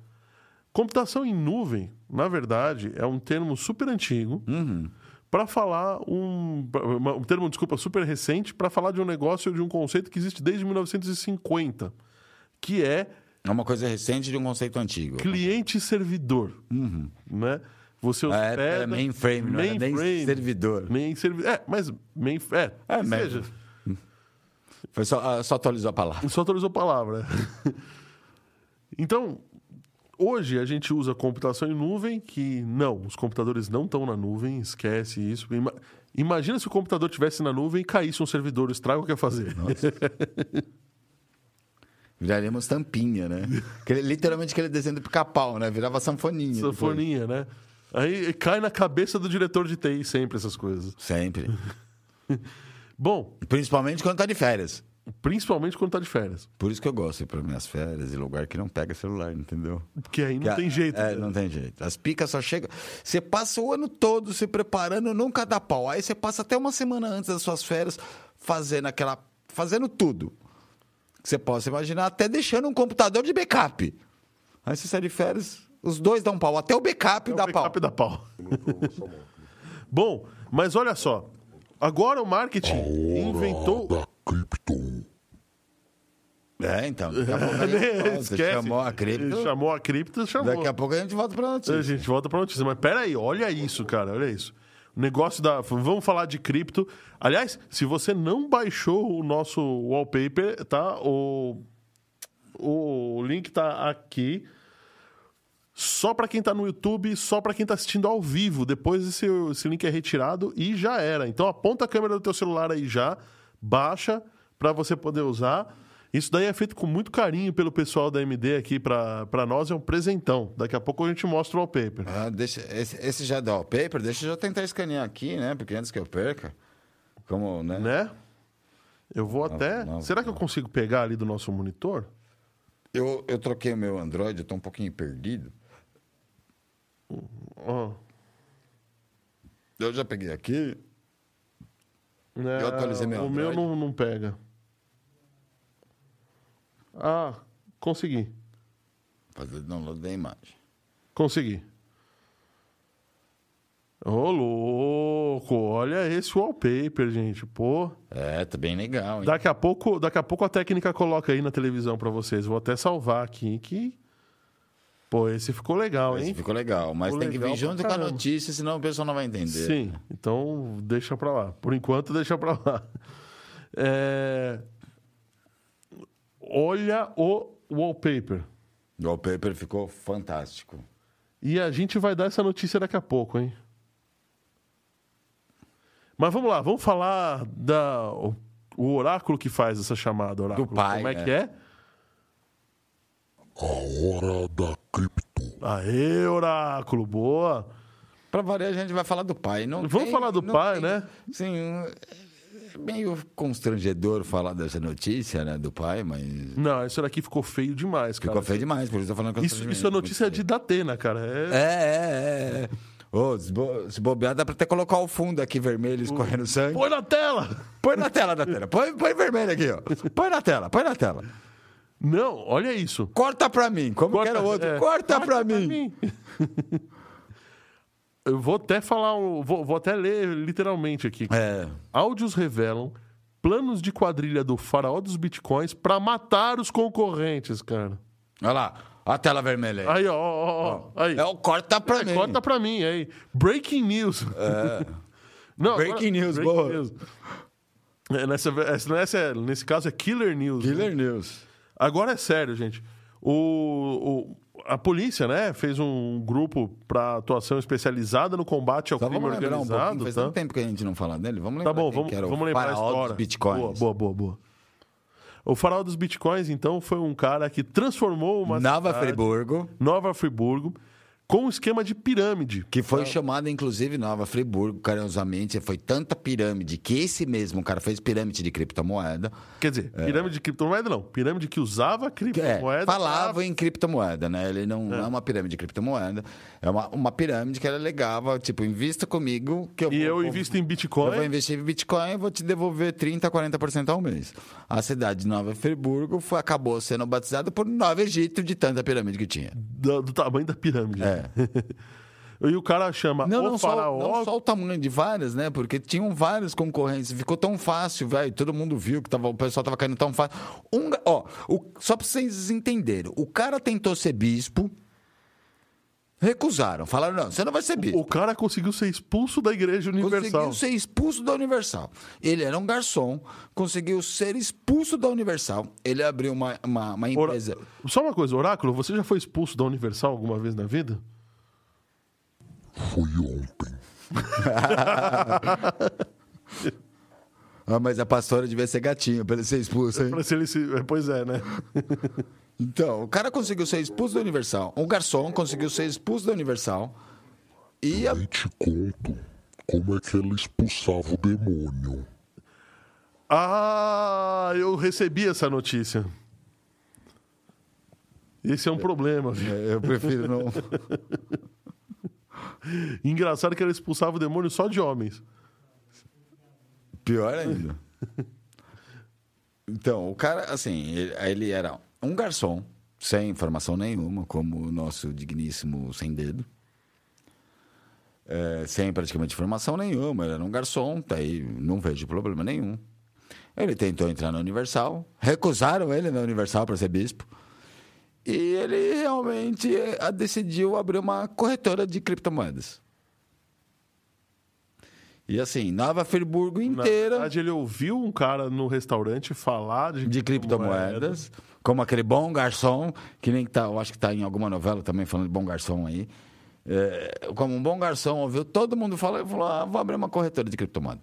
Computação em nuvem, na verdade, é um termo super antigo Uhum. Para falar um, um termo, desculpa, super recente para falar de um negócio, de um conceito que existe desde 1950, que é É uma coisa recente de um conceito antigo. cliente e servidor. Né? Você É, hospeda... era mainframe, não era nem mainframe, servidor. Main servi... É, mas main... É, É, que seja. Foi só, ah, só atualizou a palavra. Só atualizou a palavra. <laughs> então, hoje a gente usa computação em nuvem, que não, os computadores não estão na nuvem, esquece isso. Ima- Imagina se o computador estivesse na nuvem e caísse um servidor, o estrago que ia fazer. <laughs> Viraremos tampinha, né? Literalmente aquele desenho do pica-pau, né? Virava sanfoninha. depois. Sanfoninha, né? Aí cai na cabeça do diretor de TI sempre essas coisas. Sempre. <laughs> Bom, Principalmente quando tá de férias. Principalmente quando tá de férias. Por isso que eu gosto de ir para minhas férias e lugar que não pega celular, entendeu? Porque aí não Que tem a- jeito. É, né? não tem jeito. As picas só chegam. Você passa o ano todo se preparando, nunca dá pau. Aí você passa até uma semana antes das suas férias fazendo aquela. fazendo tudo. Que você possa imaginar, até deixando um computador de backup. Aí você sai de férias, os dois dão pau. Até o backup É o dá backup pau. dá pau. <laughs> Bom, mas olha só. Agora o marketing inventou. Cripto. É, então. Daqui a <laughs> pouco a gente volta. Esquece. Chamou a cripto. Chamou a cripto, chamou. Daqui a pouco a gente volta pra A notícia. gente volta pra notícia. Mas peraí, olha isso, cara, olha isso. O negócio da. Vamos falar de cripto. Aliás, se você não baixou o nosso wallpaper, tá? O, o link tá aqui. Só pra quem tá no YouTube, só pra quem tá assistindo ao vivo. Depois esse, esse link é retirado e já era. Então aponta a câmera do teu celular aí já, baixa pra você poder usar. Isso daí é feito com muito carinho pelo pessoal da MD aqui pra nós, é um presentão. Daqui a pouco a gente mostra o wallpaper. Ah, deixa, esse, esse já dá o paper, deixa eu já tentar escanear aqui, né? Porque antes que eu perca. Como, né? Né? Eu vou até. não, Será que eu consigo pegar ali do nosso monitor? Eu, eu troquei o meu Android, eu tô um pouquinho perdido. Ó, Eu já peguei aqui. Né, Eu atualizei meu O meu Android. não, não pega. Ah, consegui. Fazer download da imagem. Consegui. Ô, louco, olha esse wallpaper, gente. Pô, É, tá bem legal, hein? daqui a pouco, daqui a pouco a técnica coloca aí na televisão pra vocês. Vou até salvar aqui que Pô, esse ficou legal, Esse hein? ficou legal, mas Ficou tem que legal vir junto com a notícia, senão o pessoal não vai entender. Sim, então deixa pra lá. Por enquanto, deixa pra lá. É, Olha o wallpaper. O wallpaper ficou fantástico. E a gente vai dar essa notícia daqui a pouco, hein? Mas vamos lá, vamos falar da o, oráculo que faz essa chamada, oráculo. Do pai, Como é né? que é? A hora da cripto. Aê, oráculo, boa. Pra variar, a gente vai falar do pai. Não Vamos tem- falar do não pai, tem- né? Sim, é meio constrangedor falar dessa notícia, né, do pai, mas Não, isso daqui ficou feio demais, cara. ficou feio demais, por isso eu tô falando Isso, isso é notícia de Datena, cara. É, É, é, é. Ô, se, bo se bobear, dá pra até colocar o fundo aqui vermelho escorrendo sangue. Põe na tela! Põe na tela da tela. Põe, põe vermelho aqui, ó. Põe na tela, põe na tela. Não, olha isso. Corta pra mim, como que era o outro. é, corta, pra, mim. <laughs> Eu vou até falar, vou, vou até ler literalmente aqui. É. Áudios revelam planos de quadrilha do faraó dos bitcoins pra matar os concorrentes, cara. Olha lá, a tela vermelha aí. Aí, ó, ó, ó, aí. É o corta pra É, mim. Corta pra mim aí. Breaking news. <laughs> Não, Breaking news, boa. É, Nessa, essa- nessa- nesse caso é killer news. né? Killer News. Agora é sério, gente. O, o- a polícia, né, fez um grupo para atuação especializada no combate ao Só crime vamos lembrar um organizado. pouquinho, faz tá? tanto tempo que a gente não fala dele. Vamos Tá lembrar bom, quem vamos, vamos lembrar a faraó dos história. bitcoins. Boa, boa, boa, boa. O faraó dos bitcoins, então, foi um cara que transformou uma Nova cidade- Friburgo, Nova Friburgo, com um esquema de pirâmide. que foi chamada inclusive Nova Friburgo, carinhosamente. Foi tanta pirâmide que esse mesmo cara fez pirâmide de criptomoeda. Quer dizer, pirâmide de criptomoeda não. Pirâmide que usava É, criptomoeda. falava em criptomoeda, né? Ele não é. uma pirâmide de criptomoeda. É uma, uma pirâmide que ela legava, tipo, invista comigo que eu E vou, eu invisto em Eu Bitcoin. vou investir em Bitcoin e vou te devolver 30%, 40% ao mês. A cidade de Nova Friburgo foi, acabou sendo batizada por Nova Egito de tanta pirâmide que tinha. do, do tamanho da pirâmide. É. <laughs> E o cara chama Não, o não só, faraó. não só o tamanho de várias, né? Porque tinham vários concorrentes. Ficou tão fácil, velho. Todo mundo viu que tava, o pessoal tava caindo tão fácil. Um, ó, o- só pra vocês entenderem. O cara tentou ser bispo. Recusaram. Falaram, não, você não vai ser bispo. O cara conseguiu ser expulso da Igreja Universal. Conseguiu ser expulso da Universal. Ele era um garçom, conseguiu ser expulso da Universal. Ele abriu uma, uma, uma Ora- empresa. Só uma coisa, Oráculo, você já foi expulso da Universal alguma vez na vida? Foi ontem. <laughs> Ah, mas a pastora devia ser gatinho pra ele ser expulso, hein? Pra se ele se... é, Pois é, né? <laughs> Então, o cara conseguiu ser expulso da Universal. Um garçom conseguiu ser expulso da Universal. E a... Nem te conto como é que ela expulsava o demônio. Ah, eu recebi essa notícia. Esse é um problema, viu? Eu prefiro não. <laughs> Engraçado que ela expulsava o demônio só de homens. Pior ainda. Então, o cara, assim, ele, ele era um garçom, sem informação nenhuma, como o nosso digníssimo sem dedo. É, sem praticamente informação nenhuma, ele era um garçom, tá aí, não vejo problema nenhum. Ele tentou entrar na Universal, recusaram ele na Universal para ser bispo. E ele realmente eh, decidiu abrir uma corretora de criptomoedas. E assim, Nova Friburgo Na inteira verdade, ele ouviu um cara no restaurante falar de, de criptomoedas, como aquele bom garçom, que nem tá, eu acho que está em alguma novela também falando de bom garçom aí. É, como um bom garçom, ouviu todo mundo falar e falou: ah, vou abrir uma corretora de criptomoedas.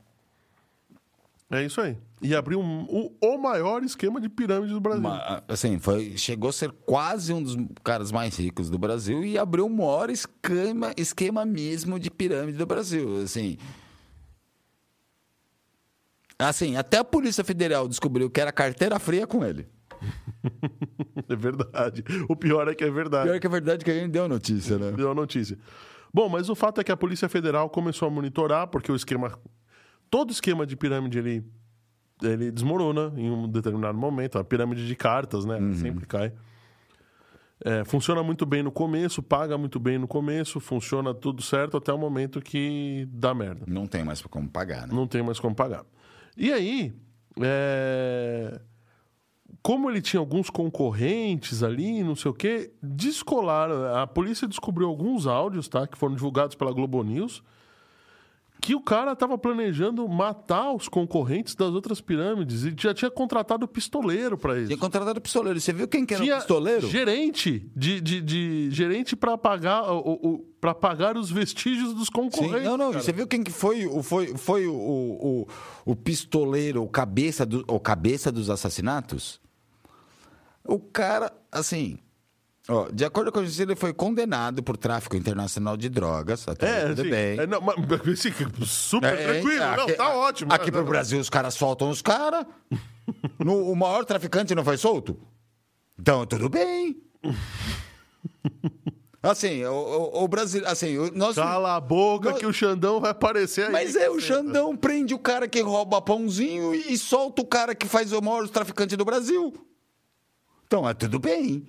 É isso aí. E abriu um- o, o maior esquema de pirâmide do Brasil. Uma- assim, foi, chegou a ser quase um dos caras mais ricos do Brasil e abriu o maior esquema, esquema mesmo de pirâmide do Brasil. Assim, assim, até a Polícia Federal descobriu que era carteira fria com ele. <laughs> É verdade. O pior é que é verdade. Pior que é verdade que a gente deu a notícia, né? Deu a notícia. Bom, mas o fato é que a Polícia Federal começou a monitorar, porque o esquema. Todo esquema de pirâmide ele, ele desmorona em um determinado momento. A pirâmide de cartas, né? Sempre cai. É, funciona muito bem no começo, paga muito bem no começo, funciona tudo certo até o momento que dá merda. Não tem mais como pagar, né? Não tem mais como pagar. E aí, é, como ele tinha alguns concorrentes ali, não sei o quê, descolaram. A polícia descobriu alguns áudios, tá? Que foram divulgados pela Globo News. Que o cara estava planejando matar os concorrentes das outras pirâmides e já tinha contratado pistoleiro para isso. Tinha contratado pistoleiro. Você viu quem que era Tinha o pistoleiro? gerente de, de, de- gerente para pagar o, para pagar os vestígios dos Sim, concorrentes. não, não. cara. Você viu quem que foi, o, foi, foi o, o, o pistoleiro, o cabeça, do, o cabeça dos assassinatos? O cara, assim. Ó, de acordo com a justiça, ele foi condenado por tráfico internacional de drogas. Até aí É, tudo bem. É, não, mas, <laughs> super É, é, tranquilo. não, aqui- tá ótimo. Aqui Não, pro. Brasil, os caras soltam os caras. <laughs> O maior traficante não foi solto? Então, tudo bem. <laughs> Assim, o, o, o Brasil. Assim, o, nós, Cala a boca Nós- que o Xandão vai aparecer aí. Mas é, o. Xandão prende o cara que rouba pãozinho e, e solta o cara que faz o maior traficante do Brasil. Então, é tudo bem.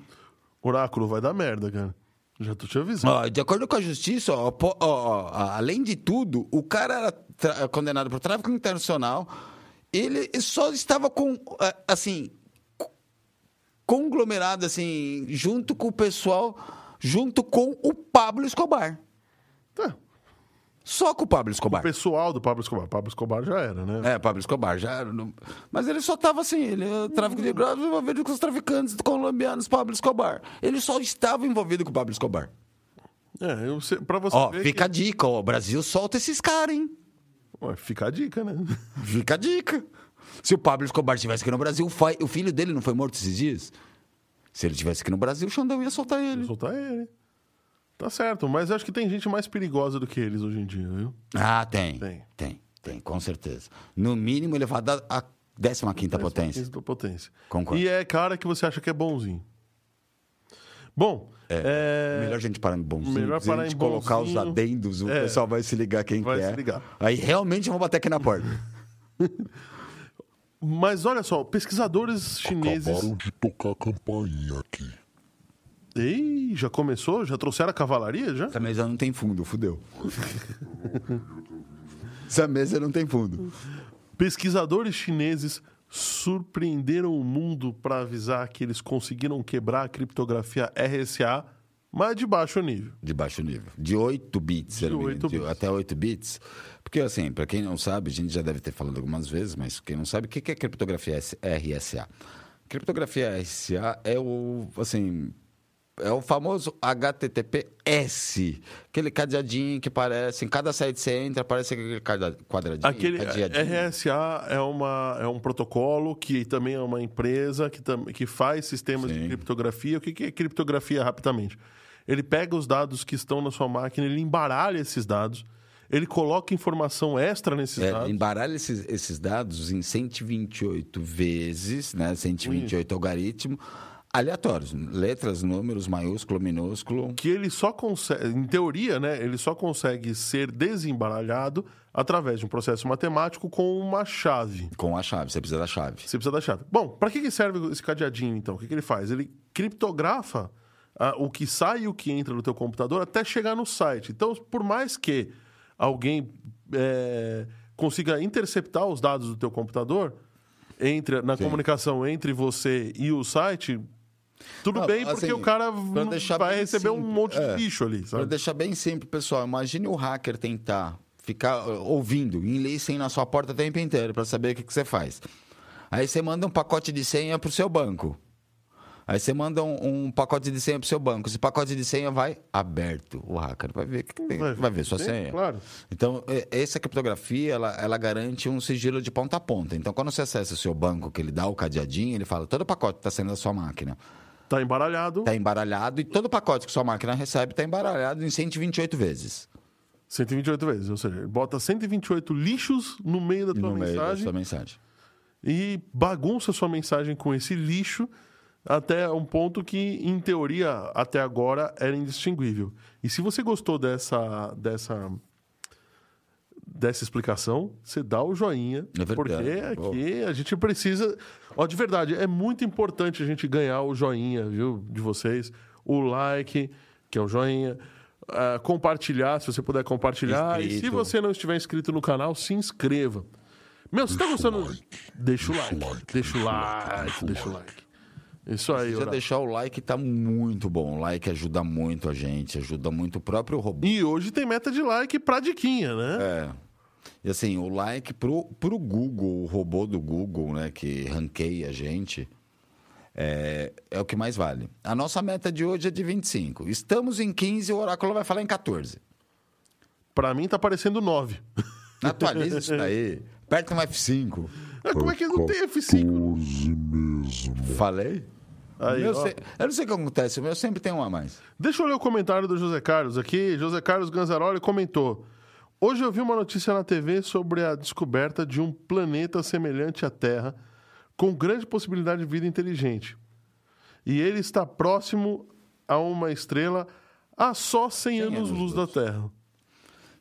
Oráculo vai dar merda, cara. Já tô te avisando. Ó, de acordo com a justiça, ó, ó, além de tudo, o cara era condenado por tráfico internacional. Ele só estava com, ah, assim, co- conglomerado, assim, junto com o pessoal, junto com o Pablo Escobar. Tá. Só com o Pablo O Escobar. pessoal do Pablo Escobar. Pablo Escobar já era, né? É, Pablo Escobar já era. Mas ele só estava assim, ele é tráfico de drogas envolvido com os traficantes colombianos Pablo Escobar. Ele só estava envolvido com o Pablo Escobar. É, eu sei, pra você Ó, fica a que... dica, ó, o Brasil solta esses caras, hein? Ué, fica a dica, né? <laughs> Fica a dica. Se o Pablo Escobar estivesse aqui no Brasil, o, o filho dele não foi morto esses dias? Se ele estivesse aqui no Brasil, o Xandão ia soltar ele. soltar ele. Tá certo, mas acho que tem gente mais perigosa do que eles hoje em dia, viu? Ah, tem. Tem. Tem, tem, com certeza. No mínimo elevado à 15 potência. Da potência. Concordo. E é cara que você acha que é bonzinho. Bom, é... Melhor a gente parar em bonzinho. Melhor Se a parar gente em colocar os bonzinho. adendos, o É. pessoal vai se ligar quem Vai que é. se ligar. Aí realmente vou bater aqui na porta. <laughs> Mas olha só, pesquisadores chineses... Acabaram de tocar a campainha aqui. Ei, já começou? Já trouxeram a cavalaria já? Essa mesa não tem fundo, fudeu. Essa mesa não tem fundo. Pesquisadores chineses surpreenderam o mundo para avisar que eles conseguiram quebrar a criptografia RSA, mas de baixo nível. De baixo nível. De 8 bits, De eu não me 8 engano, de- bits. até 8 bits. Porque, assim, para quem não sabe, a gente já deve ter falado algumas vezes, mas quem não sabe, o que é criptografia RSA? Criptografia RSA é o, assim, é o famoso HTTPS. Aquele cadeadinho que parece, em cada site que você entra, aparece aquele quadradinho, Aquele cadeadinho. RSA é, uma, é um protocolo que também é uma empresa que, tam, que faz sistemas de Sim. criptografia. O que, que é criptografia, rapidamente? Ele pega os dados que estão na sua máquina, ele embaralha esses dados, ele coloca informação extra nesses É, dados. embaralha esses, esses dados em 128 vezes, né? 128 algoritmos aleatórios. Letras, números, maiúsculo, minúsculo. que ele só consegue, em teoria, né, ele só consegue ser desembaralhado através de um processo matemático com uma chave. Com a chave, você precisa da chave. Você precisa da chave. Bom, para que, que serve esse cadeadinho, então? O que, que ele faz? Ele criptografa ah, o que sai e o que entra no teu computador até chegar no site. Então, por mais que alguém eh, consiga interceptar os dados do teu computador, entre, na Sim. comunicação entre você e o site, tudo Não, bem, porque assim, o cara vai receber um simples, monte é. de lixo ali, Para deixar bem simples, pessoal, imagine o hacker tentar ficar uh, ouvindo, em listen na sua porta o tempo inteiro para saber o que, que você faz. Aí você manda um pacote de senha para o seu banco. Aí você manda um, um pacote de senha para o seu banco. Esse pacote de senha vai aberto. O hacker vai ver, o que que tem- vai ver sua Sim, senha. Claro. Então, essa criptografia, ela, ela garante um sigilo de ponta a ponta. Então, quando você acessa o seu banco, que ele dá o cadeadinho, ele fala, todo pacote está saindo da sua máquina. Tá embaralhado. Está embaralhado e todo pacote que sua máquina recebe está embaralhado em 128 vezes. 128 vezes. Ou seja, bota 128 lixos no meio da tua no meio da mensagem sua mensagem. e bagunça sua mensagem com esse lixo até um ponto que, em teoria, até agora era indistinguível. E se você gostou dessa, dessa, dessa explicação, você dá o joinha, É verdade. porque aqui a gente precisa... Ó, de verdade, é muito importante a gente ganhar o joinha, viu, de vocês, o like, que é o joinha, ah, compartilhar, se você puder compartilhar, e se Inscrito. você não estiver inscrito no canal, se inscreva. Meu, você tá gostando? Deixa o like, deixa o like, deixa o like. Isso aí, Se deixar o like, tá muito bom. O like ajuda muito a gente, ajuda muito o próprio robô. E hoje tem meta de like pra diquinha, né? É. E assim, o like pro, pro Google, o robô do Google, né, que ranqueia a gente, é, é o que mais vale. A nossa meta de hoje é de 25. Estamos em 15, o oráculo vai falar em 14. Pra mim tá parecendo 9. <laughs> Atualiza isso daí. Aperta um F5. Ah, Como é que não tem F5? 14 mesmo. Falei? Aí, eu, sei- eu não sei o que acontece, o meu sempre tem um a mais. Deixa eu ler o comentário do José Carlos aqui. José Carlos Ganzaroli comentou: Hoje eu vi uma notícia na TV sobre a descoberta de um planeta semelhante à Terra, com grande possibilidade de vida inteligente. E ele está próximo a uma estrela a só 100 anos anos luz da Terra.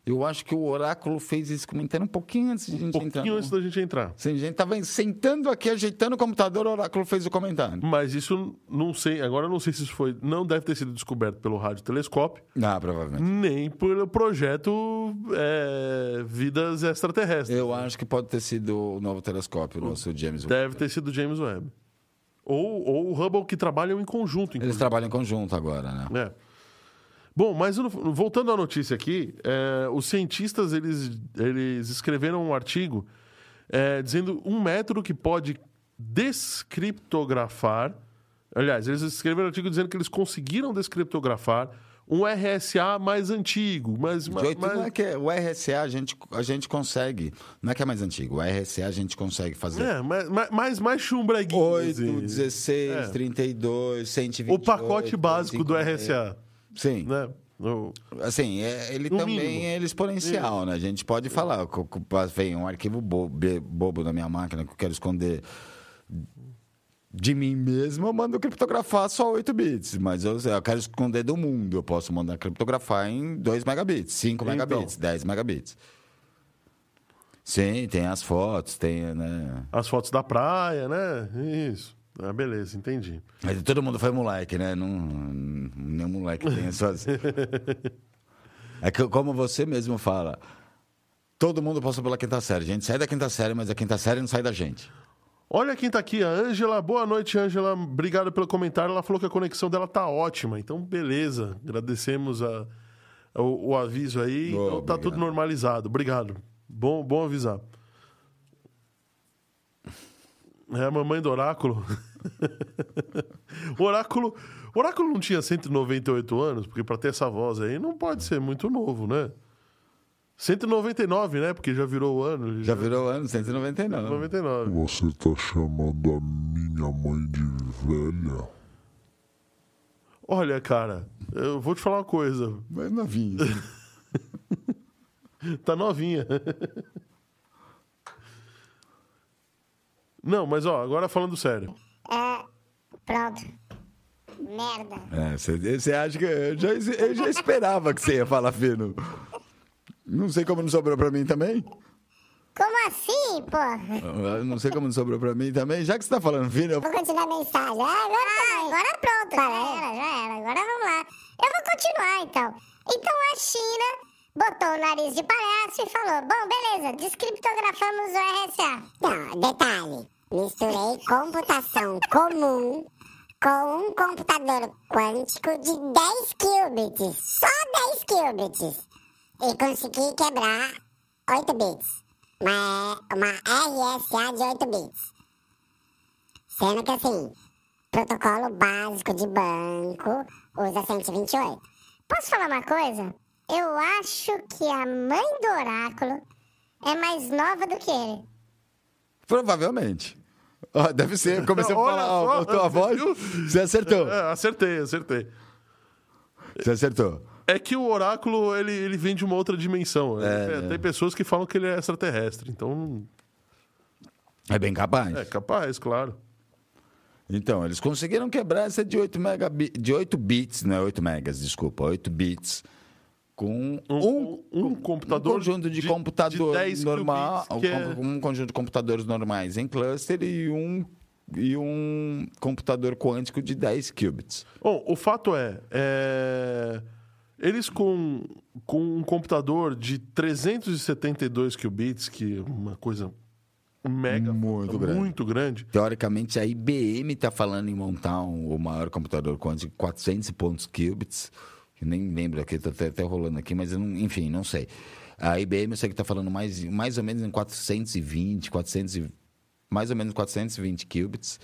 Eu acho que o oráculo fez esse comentário um pouquinho antes de a gente Um entrar. pouquinho no- antes da gente entrar. Sim, a gente tava sentando aqui, ajeitando o computador, o oráculo fez o comentário. Mas isso não sei, agora não sei se isso foi. Não deve ter sido descoberto pelo radiotelescópio, Ah, provavelmente. nem pelo projeto é, Vidas Extraterrestres. Eu acho que pode ter sido o novo telescópio, o nosso James Webb. Deve ter sido James Webb. Ou, ou o Hubble que trabalham em conjunto, Eles inclusive. trabalham em conjunto agora, né? É. Bom, mas voltando à notícia aqui, é, os cientistas eles, eles escreveram um artigo é, dizendo um método que pode descriptografar. Aliás, eles escreveram um artigo dizendo que eles conseguiram descriptografar um RSA mais antigo, mas, mas, oito, não é que é- o RSA a gente, a gente consegue. Não é que é mais antigo. O RSA a gente consegue fazer. é, mas, mas- mais, mais chumbreguinho. 8, assim. 16, É. 32, 128. O pacote básico do 150. RSA. Sim. Né? Assim, é- ele No também mínimo. é exponencial, né? A gente pode falar, co- co- vem um arquivo bobo, bobo na minha máquina que eu quero esconder de mim mesmo, eu mando criptografar só 8 bits. Mas eu, eu quero esconder do mundo, eu posso mandar criptografar em 2 megabits, 5 Então. megabits, 10 megabits. Sim, tem as fotos, tem, né? As fotos da praia, né? Isso. Ah, beleza, entendi. Mas todo mundo foi moleque, né? Não, nenhum moleque tem essas. <laughs> É que, como você mesmo fala, todo mundo passou pela quinta série. A gente sai da quinta série, mas a quinta série não sai da gente. Olha quem tá aqui, a Ângela. Boa noite, Ângela. Obrigado pelo comentário. Ela falou que a conexão dela tá ótima. Então, beleza. Agradecemos a, o, o aviso aí. Boa, então, tá obrigado. tudo normalizado. Obrigado. Bom, bom avisar. É a mamãe do oráculo. <laughs> <laughs> o oráculo. O oráculo não tinha 198 anos, porque pra ter essa voz aí não pode ser muito novo, né? 199, né? Porque já virou o ano. ele Já virou ano 199. 99. Você tá chamando a minha mãe de velha? Olha, cara, eu vou te falar uma coisa. Mas novinho. <laughs> Tá novinha. <laughs> Não, mas ó, agora falando sério. É, pronto. Merda. É, você você acha que. Eu já, eu já esperava que você ia falar fino. Não sei como não sobrou pra mim também. Como assim, pô? Eu Não sei como não sobrou pra mim também. Já que você tá falando fino, eu Vou continuar a mensagem. Ah, agora, ah, agora pronto. Já era, já era. Agora vamos lá. Eu vou continuar, então. Então a China botou o nariz de palhaço e falou, bom, beleza, descriptografamos o RSA. Não, detalhe. Misturei computação comum com um computador quântico de 10 qubits. Só 10 qubits. E consegui quebrar 8 bits. Uma, uma RSA de 8 bits. Sendo que assim, protocolo básico de banco usa 128. Posso falar uma coisa? Eu acho que a mãe do oráculo é mais nova do que ele. provavelmente. Ó, deve ser. <laughs> Comecei a Olha falar, só, botou a voz. Você acertou. É, acertei, acertei. Você acertou. É que o oráculo, ele, ele vem de uma outra dimensão. É, É, é. Tem pessoas que falam que ele é extraterrestre. Então, É bem capaz. é capaz, claro. Então, eles conseguiram quebrar essa de 8, megabi- de 8 bits, não é 8 megas, desculpa, 8 bits, com Um- um, um computador um conjunto de, de- computador de 10 normal, é- um, conjunto de computadores normais em cluster e um, e um computador quântico de 10 qubits. Bom, o fato é, é, eles com, com um computador de 372 qubits, que é uma coisa mega, Muito grande. muito grande. Teoricamente, a IBM está falando em montar um- o maior computador quântico de 400 e pontos qubits. Nem lembro aqui, está até, até rolando aqui, mas não- enfim, não sei. A IBM eu sei que está falando mais, mais ou menos em 420, 400 e, mais ou menos 420 qubits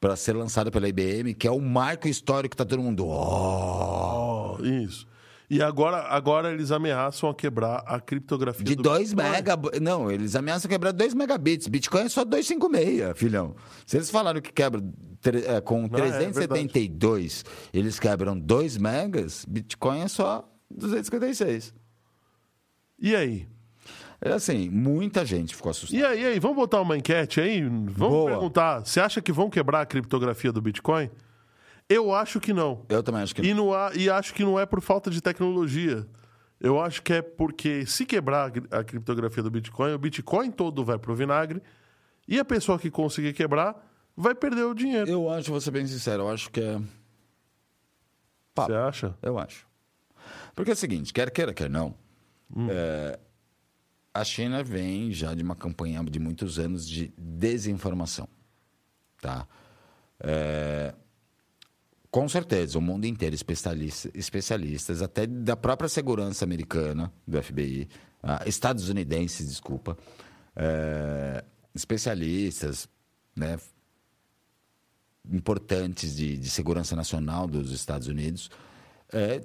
para ser lançado pela IBM, que é o marco histórico que está todo mundo. Oh! Isso. E agora, agora eles ameaçam a quebrar a criptografia De do 2 Bitcoin. mega. Não, eles ameaçam quebrar 2 megabits. Bitcoin é só 256, filhão. Se eles falaram que quebra tre- é, com é 372, eles quebram 2 megas, Bitcoin é só 256. E aí? É assim, muita gente ficou assustada. E aí, e aí? Vamos botar uma enquete aí? Vamos Boa. perguntar. Você acha que vão quebrar a criptografia do Bitcoin? Eu acho que não. Eu também acho que E, não há- e acho que não é por falta de tecnologia. Eu acho que é porque se quebrar a cri- a criptografia do Bitcoin, o Bitcoin todo vai pro vinagre e a pessoa que conseguir quebrar vai perder o dinheiro. Eu acho, vou ser bem sincero, eu acho que é. Você acha? Eu acho. Porque é o seguinte, quer queira, quer não, Hum. é, a China vem já de uma campanha de muitos anos de desinformação. Tá? É, com certeza, o mundo inteiro, especialista, especialistas, até da própria segurança americana, do FBI, ah, estadunidenses, desculpa, é, especialistas, né, importantes de, de segurança nacional dos Estados Unidos, é,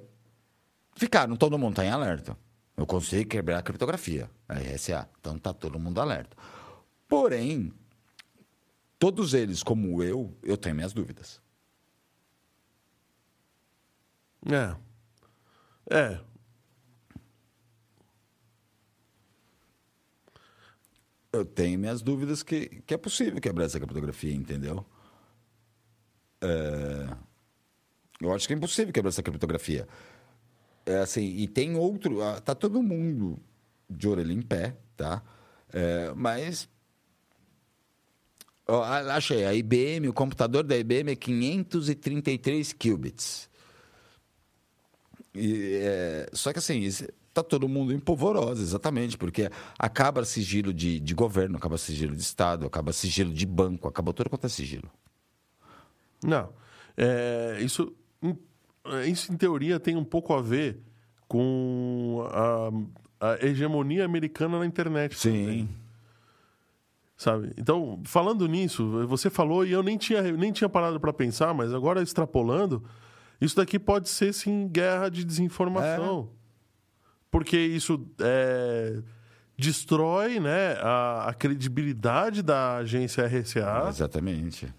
ficaram, todo mundo está em alerta. Eu consigo quebrar a criptografia, a RSA. Então está todo mundo alerta. Porém, todos eles, como eu, eu tenho minhas dúvidas. É. É. Eu tenho minhas dúvidas que, que é possível quebrar essa criptografia, entendeu? É, Eu acho que é impossível quebrar essa criptografia. É assim, e tem outro. ah, Tá todo mundo de orelha em pé, tá? É, mas a- achei, a IBM, o computador da IBM é 533 qubits. E, é, só que assim, isso- tá todo mundo em polvorosa, exatamente, porque acaba sigilo de, de governo, acaba sigilo de Estado, acaba sigilo de banco, acaba tudo quanto é sigilo. Não. É, isso, em- isso, em teoria, tem um pouco a ver com a, a hegemonia americana na internet. também, sabe? Então, falando nisso, você falou e eu nem tinha, nem tinha parado para pensar, mas agora extrapolando, isso daqui pode ser, sim, guerra de desinformação. Porque isso é, destrói né, a, a credibilidade da agência RCA, Exatamente.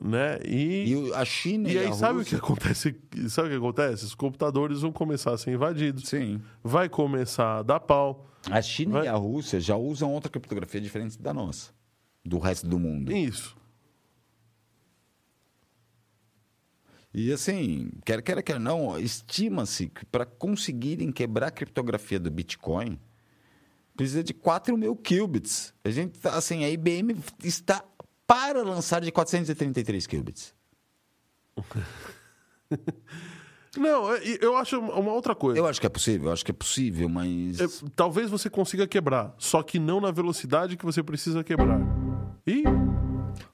né? E o- a China E e, aí, a sabe o que Rússia... acontece? Sabe o que acontece? Os computadores vão começar a ser invadidos. Sim. Vai começar a dar pau. A China Vai- e a Rússia já usam outra criptografia diferente da nossa, do resto do mundo. Isso. E assim, quer queira, quer não, estima-se que para conseguirem quebrar a criptografia do Bitcoin, precisa de 4 mil qubits. A gente, tá, assim, a IBM está para lançar de 433 qubits. <laughs> Não, é- eu acho uma outra coisa. Eu acho que é possível, eu acho que é possível, mas... É, talvez você consiga quebrar, só que não na velocidade que você precisa quebrar. Ih,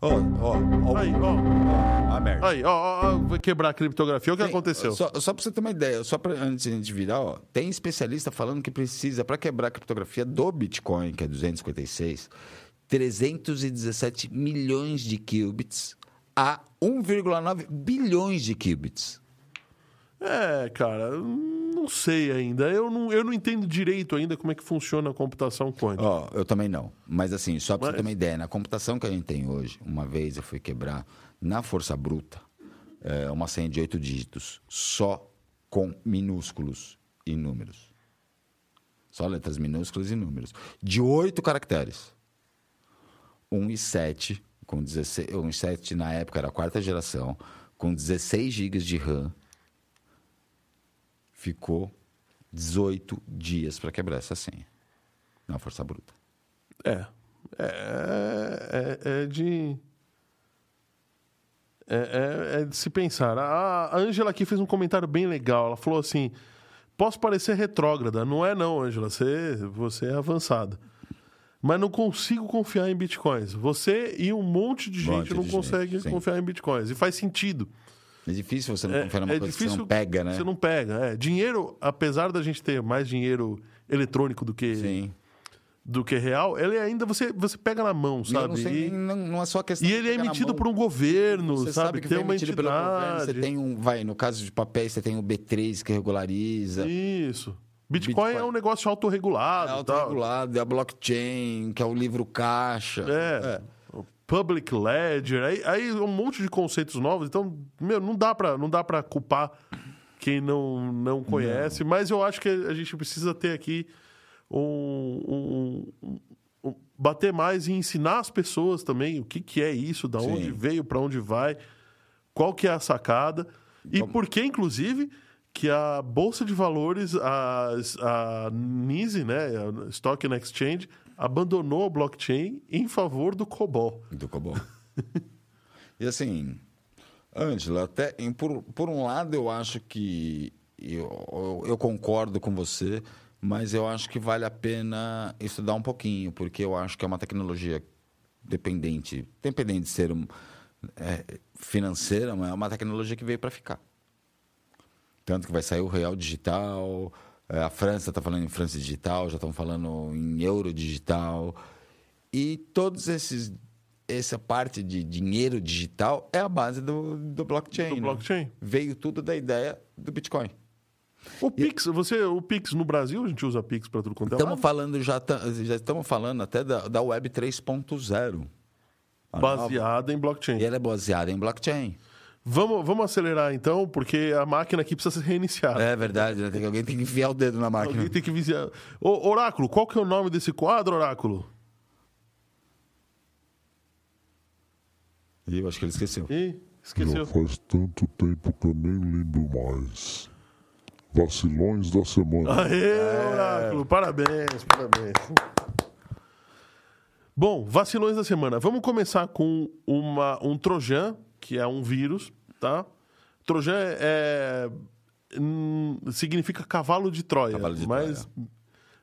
Ó, ó, ó, aí, ó. a merda. Aí, ó, ó, vai quebrar a criptografia. O que Tem- aconteceu? Só, só para você ter uma ideia, só para antes de a gente virar, ó, tem especialista falando que precisa, para quebrar a criptografia do Bitcoin, que é 256, 317 milhões de qubits a 1,9 bilhões de qubits. É, cara, não sei ainda. Eu não, eu não entendo direito ainda como é que funciona a computação quântica. Ó, eu também não. Mas assim, só para Mas- você ter uma ideia, na computação que a gente tem hoje, uma vez eu fui quebrar na força bruta é, uma senha de oito dígitos, só com minúsculos e números. Só letras minúsculas e números. De oito caracteres. 1 e 7, com 16, 1 e 7 na época era a quarta geração, com 16 GB de RAM, ficou 18 dias para quebrar essa senha. Na força bruta. É. É, é, é de. É, é- é de se pensar. A Ângela aqui fez um comentário bem legal. Ela falou assim: posso parecer retrógrada. Não é, não, Ângela. Você, você é avançada. Mas não consigo confiar em bitcoins. Você e um monte de gente Monte não de consegue gente, confiar em bitcoins. E faz sentido. É difícil você não É, confiar numa é coisa que difícil. você não pega, né? Você não pega. É. Dinheiro, apesar da gente ter mais dinheiro eletrônico do que, Sim. do que real, ele ainda você, você pega na mão, E eu sabe? não, sei, E- não, não é só questão E ele é emitido por um governo, Você sabe? sabe que Tem uma emitido pelo governo. Você entidade. tem um, vai, no caso de papéis, você tem o B3 que regulariza. Isso. Bitcoin, Bitcoin. é um negócio autorregulado. É autorregulado, é a blockchain, que é o livro caixa. É. O Public Ledger, aí, aí um monte de conceitos novos. Então, meu, não dá pra, não dá pra culpar quem não, não conhece, mas eu acho que a gente precisa ter aqui um, um- um- bater mais e ensinar as pessoas também o que, que é isso, da onde Sim. veio, pra onde vai, qual que é a sacada e por que, inclusive, que a Bolsa de Valores, a, a NISE, né, a Stock and Exchange, abandonou a blockchain em favor do COBOL. Do Cobol. <laughs> e assim, Ângela, até por, por um lado eu acho que eu, eu, concordo com você, mas eu acho que vale a pena estudar um pouquinho, porque eu acho que é uma tecnologia dependente, dependente de ser é, financeira, mas é uma tecnologia que veio para ficar. Tanto que vai sair o real digital, a França está falando em França digital, já estão falando em euro digital. E todos esses essa parte de dinheiro digital é a base do, do blockchain. Do né? blockchain. Veio tudo da ideia do Bitcoin. O Pix, você, o Pix no Brasil, a gente usa Pix para tudo quanto é Estamos falando já já estamos falando até da, da web 3.0. A nova. baseada em blockchain. E ela é baseada em blockchain. Vamos, vamos acelerar então, porque a máquina aqui precisa ser reiniciada. É verdade, né? Tem alguém tem que enfiar o dedo na máquina. Alguém tem que vigiar. Ô, Oráculo, qual que é o nome desse quadro, Oráculo? Ih, eu acho que ele esqueceu. Ih, esqueceu. Já faz tanto tempo que eu nem lembro mais. Vacilões da semana. Aê, Oráculo, parabéns, parabéns. Bom, vacilões da semana. Vamos começar com uma, um Trojan, que é um vírus, tá? Trojan é, hum, significa cavalo de Troia, Cavalo de mas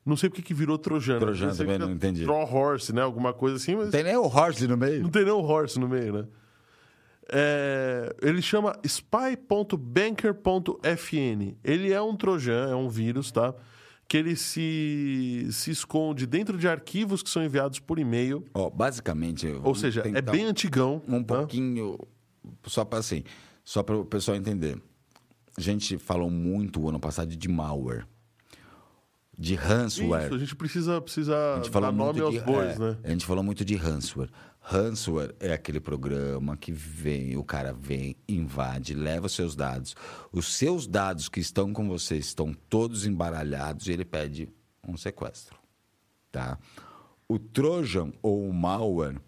não sei porque que virou Trojan. né? Trojan Pensei também não era entendi. Troll Horse, né? Alguma coisa assim, mas Tem nem o Horse no meio? não tem nem o horse no meio, né? É, ele chama spy.banker.fn. Ele é um trojan, é um vírus, tá? Que ele se, se esconde dentro de arquivos que são enviados por e-mail. Ó, basicamente. eu Ou seja, é bem antigão. um tá? Só para assim, só para o pessoal entender. A gente falou muito o ano passado de malware, de ransomware. Isso, a gente precisa, precisa A gente falou dar nome muito aos de, bois, é, né? A gente falou muito de ransomware. Ransomware é aquele programa que vem, o cara vem, invade, leva os seus dados. Os seus dados que estão com você estão todos embaralhados e ele pede um sequestro, tá? O Trojan ou o malware,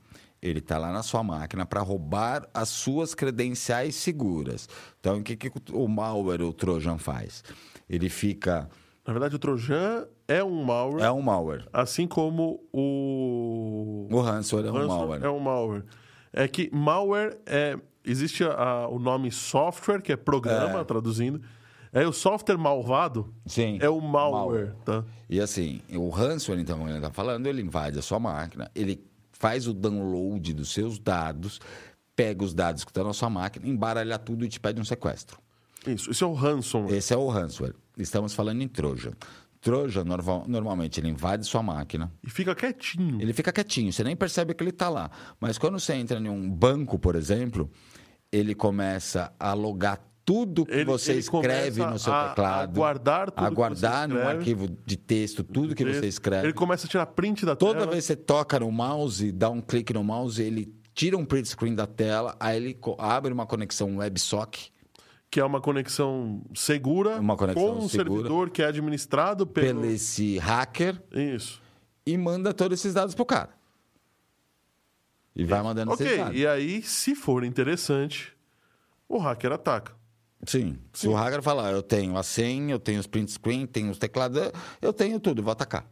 ele está lá na sua máquina para roubar as suas credenciais seguras. Então, o que, que o malware o Trojan faz? Ele fica... Na verdade, o Trojan é um malware, É um malware. assim como o. O ransomware é um malware. É um malware. É que malware é. Existe a- o nome software, que é programa, É. traduzindo. É o software malvado. Sim. É o malware, tá? E assim, o ransomware, então, como ele está falando, ele invade a sua máquina, ele faz o download dos seus dados, pega os dados que estão na sua máquina, embaralha tudo e te pede um sequestro. Isso. Isso é o ransomware. Esse é o ransomware. Estamos falando em Trojan. Trojan, normal- normalmente, ele invade sua máquina, E fica quietinho. ele fica quietinho, você nem percebe que ele está lá. Mas quando você entra em um banco, por exemplo, ele começa a logar tudo que Ele- você ele escreve no seu a- a teclado. guardar tudo a guardar num arquivo de texto tudo que você escreve. Ele começa a tirar print da Toda tela. vez que você toca no mouse, dá um clique no mouse, ele tira um print screen da tela, aí ele abre uma conexão WebSock Que é uma conexão segura. Uma conexão com um segura. servidor que é administrado pelo. pelo esse hacker Isso. e manda todos esses dados pro cara. E vai mandando esses Ok. dados. E aí, se for interessante, o hacker ataca. Sim. Se o hacker falar, eu tenho a senha, eu tenho os print screen, tenho os teclados, eu tenho tudo, vou atacar.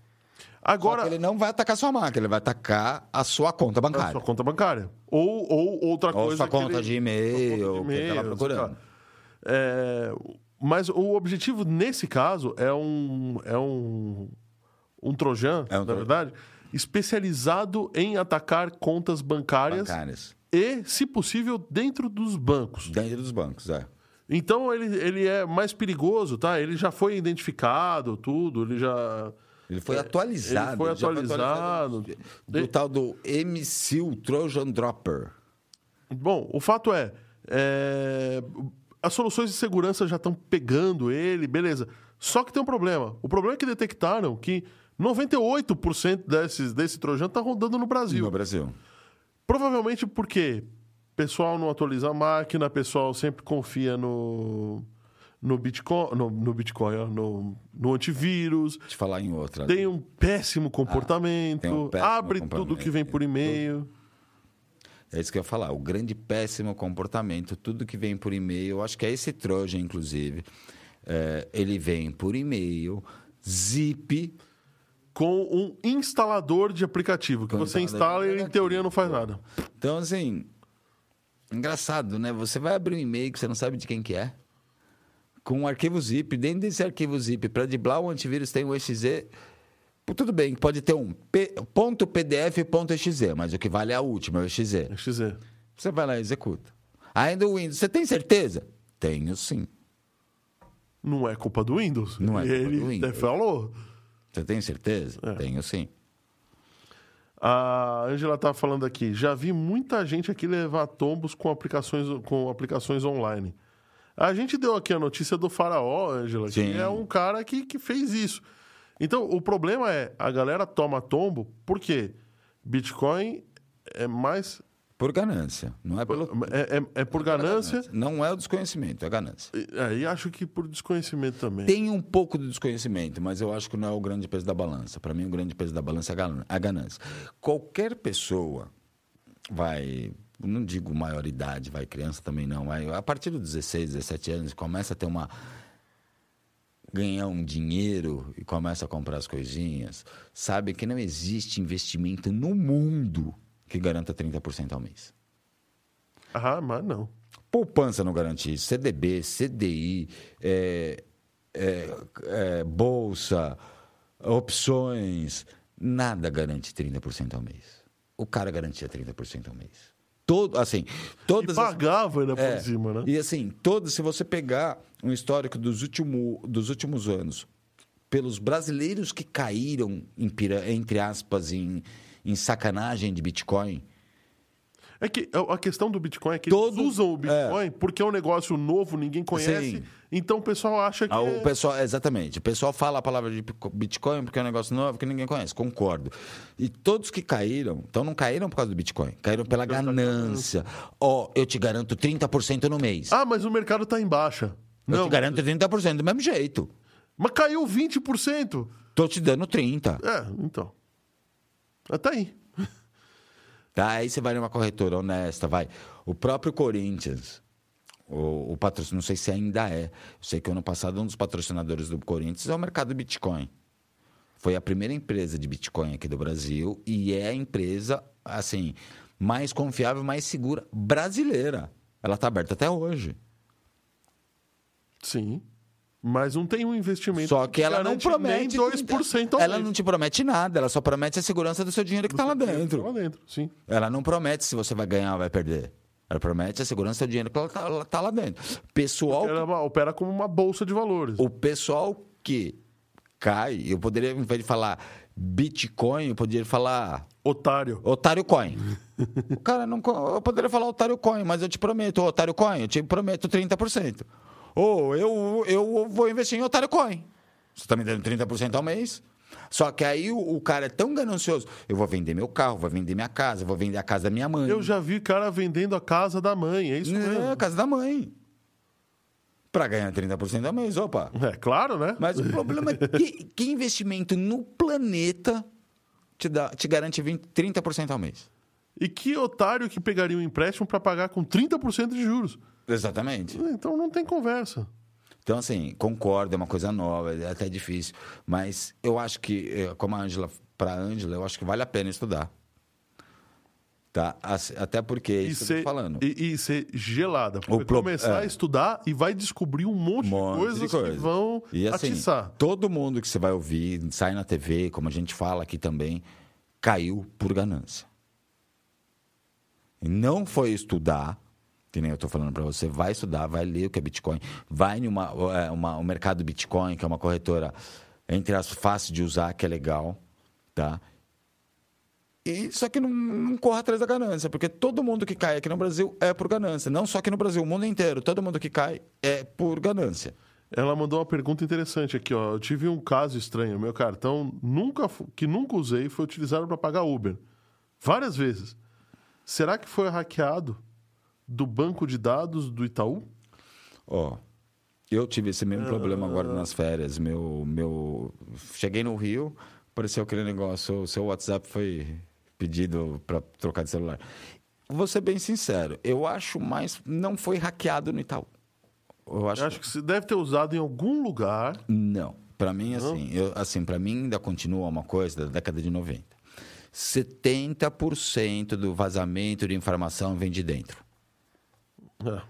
Agora. Ele não vai atacar sua máquina, ele vai atacar a sua conta a bancária. sua conta bancária. Ou, ou outra Ou coisa. sua conta ele- de e-mail, tá procurando. É, mas o objetivo nesse caso é um. É um. Um Trojan, É um na verdade, especializado em atacar contas bancárias Bancárias. e, se possível, dentro dos bancos. Dentro dos bancos, é. Então ele, ele é mais perigoso, tá? Ele já foi identificado, tudo, ele já. Ele foi atualizado. É, ele foi atualizado. Do Ele- tal do MCU Trojan Dropper. Bom, o fato é, é, as soluções de segurança já estão pegando ele, beleza. Só que tem um problema. O problema é que detectaram que 98% desses, desse Trojan está rodando no Brasil. No Brasil. Provavelmente porque o pessoal não atualiza a máquina, o pessoal sempre confia no, no Bitcoin, no, no, Bitcoin ó, no, no antivírus, Deixa eu falar em outra. tem um péssimo comportamento, tem um péssimo abre tudo comportamento. que vem por e-mail. É isso que eu ia falar. O grande péssimo comportamento, tudo que vem por e-mail, acho que é esse Trojan, inclusive. É, ele vem por e-mail, zip. com um instalador de aplicativo que você instala e ele, em teoria, não faz nada. Então, assim, engraçado, né? Você vai abrir um e-mail que você não sabe de quem que é, com um arquivo zip. Dentro desse arquivo zip, para driblar o antivírus, tem um exe. Tudo bem, pode ter um P- ponto .pdf ponto .exe, mas o que vale é a última, é o exe. Dizer. Você vai lá e executa. Ainda o Windows, você tem certeza? Tenho sim. Não é culpa do Windows. Não é culpa ele do Windows. até falou. Você tem certeza? É. Tenho sim. A Angela tá falando aqui. Já vi muita gente aqui levar tombos com aplicações, com aplicações online. A gente deu aqui a notícia do Faraó, Angela, que Sim. é um cara que, que fez isso. Então, o problema é, a galera toma tombo, por quê? Bitcoin é mais. Por ganância. Não é pelo. É, é- é por ganância. Não é o desconhecimento, é ganância. E, é, e acho que por desconhecimento também. Tem um pouco de desconhecimento, mas eu acho que não é o grande peso da balança. Para mim, o grande peso da balança é a ganância. Qualquer pessoa vai, não digo maioridade, vai criança também não, vai, a partir dos 16, 17 anos começa a ter uma ganhar um dinheiro e começa a comprar as coisinhas, sabe que não existe investimento no mundo que garanta 30% ao mês. Ah, mas não. Poupança não garante isso. CDB, CDI, é, é, é, bolsa, opções, nada garante 30% ao mês. O cara garantia 30% ao mês. Todo, assim, todas e as- pagava ainda é, por cima, né? E assim, todos, se você pegar um histórico dos, último, dos últimos anos, pelos brasileiros que caíram, em entre aspas, em, em sacanagem de Bitcoin, É que a a questão do Bitcoin é que Todo- eles usam o Bitcoin porque é um negócio novo, ninguém conhece. Sim. Então o pessoal acha que. Ah, é- O pessoal, exatamente. O pessoal fala a palavra de Bitcoin porque é um negócio novo que ninguém conhece. Concordo. E todos que caíram, então não caíram por causa do Bitcoin, caíram pela ganância. Ó, eu te garanto 30% no mês. Ah, mas o mercado tá em baixa. eu Não, te garanto 30% do mesmo jeito. mas caiu 20%. Tô te dando 30%. É, então. Até aí. Tá? Aí você vai numa corretora honesta, vai. O próprio Corinthians, o, o patrocínio, não sei se ainda é. Eu sei que ano passado um dos patrocinadores do Corinthians é o mercado Bitcoin. Foi a primeira empresa de Bitcoin aqui do Brasil e é a empresa, assim, mais confiável, mais segura brasileira. Ela está aberta até hoje. Sim. Mas não tem um investimento. Só que ela não promete. Nem 2% ao Ela mês. não te promete nada, ela só promete a segurança do seu dinheiro que está lá Tá dentro. lá dentro, sim. Ela não promete se você vai ganhar ou vai perder. Ela promete a segurança do dinheiro que ela tá, ela tá lá dentro. Pessoal, Ela opera como uma bolsa de valores. o pessoal que cai, eu poderia, em vez de falar Bitcoin, eu poderia falar Otário. Otário Coin. o cara não. Eu poderia falar Otário Coin, mas eu te prometo, Otário Coin, eu te prometo 30%. Ou eu, eu vou investir em Otário Coin. Você está me dando 30% ao mês. Só que aí o, o cara é tão ganancioso. Eu vou vender meu carro, vou vender minha casa, vou vender a casa da minha mãe. Eu já vi cara vendendo a casa da mãe, é isso É, mesmo. a casa da mãe. Pra ganhar 30% ao mês, opa. É claro, né? Mas o problema é que, que investimento no planeta te, dá, te garante 20, 30% ao mês. E que otário que pegaria um empréstimo para pagar com 30% de juros? Exatamente. Então não tem conversa. Então, assim, concordo, é uma coisa nova, é até difícil. Mas eu acho que, eh, como a Ângela, para a Ângela, eu acho que vale a pena estudar. Tá? Até porque E isso que eu ser, tô falando. e, e ser gelada. Porque pro- começar é. a estudar e vai descobrir um monte, Um monte de coisas de coisa. que vão E assim, atiçar. todo mundo que você vai ouvir, sai na TV, como a gente fala aqui também, caiu por ganância. Não foi estudar, que nem eu estou falando para você, vai estudar, vai ler o que é Bitcoin, vai em uma, é, uma, o mercado Bitcoin, que é uma corretora entre as fácil de usar, que é legal, tá? E, só que não, não corra atrás da ganância, porque todo mundo que cai aqui no Brasil é por ganância. Não só aqui no Brasil, o mundo inteiro. Todo mundo que cai é por ganância. Ela mandou uma pergunta interessante aqui, ó. Eu tive um caso estranho. Meu cartão nunca que nunca usei foi utilizado para pagar Uber. Várias vezes. Será que foi hackeado do banco de dados do Itaú? Ó, eu tive esse mesmo problema agora nas férias. Meu, meu, cheguei no Rio, apareceu aquele negócio, o seu WhatsApp foi pedido para trocar de celular. Vou ser bem sincero, eu acho mais não foi hackeado no Itaú. Eu acho, Eu acho que você deve ter usado em algum lugar. não. Para mim assim, eu, assim, para mim ainda continua uma coisa da década de 90. 70% do vazamento de informação vem de dentro. É,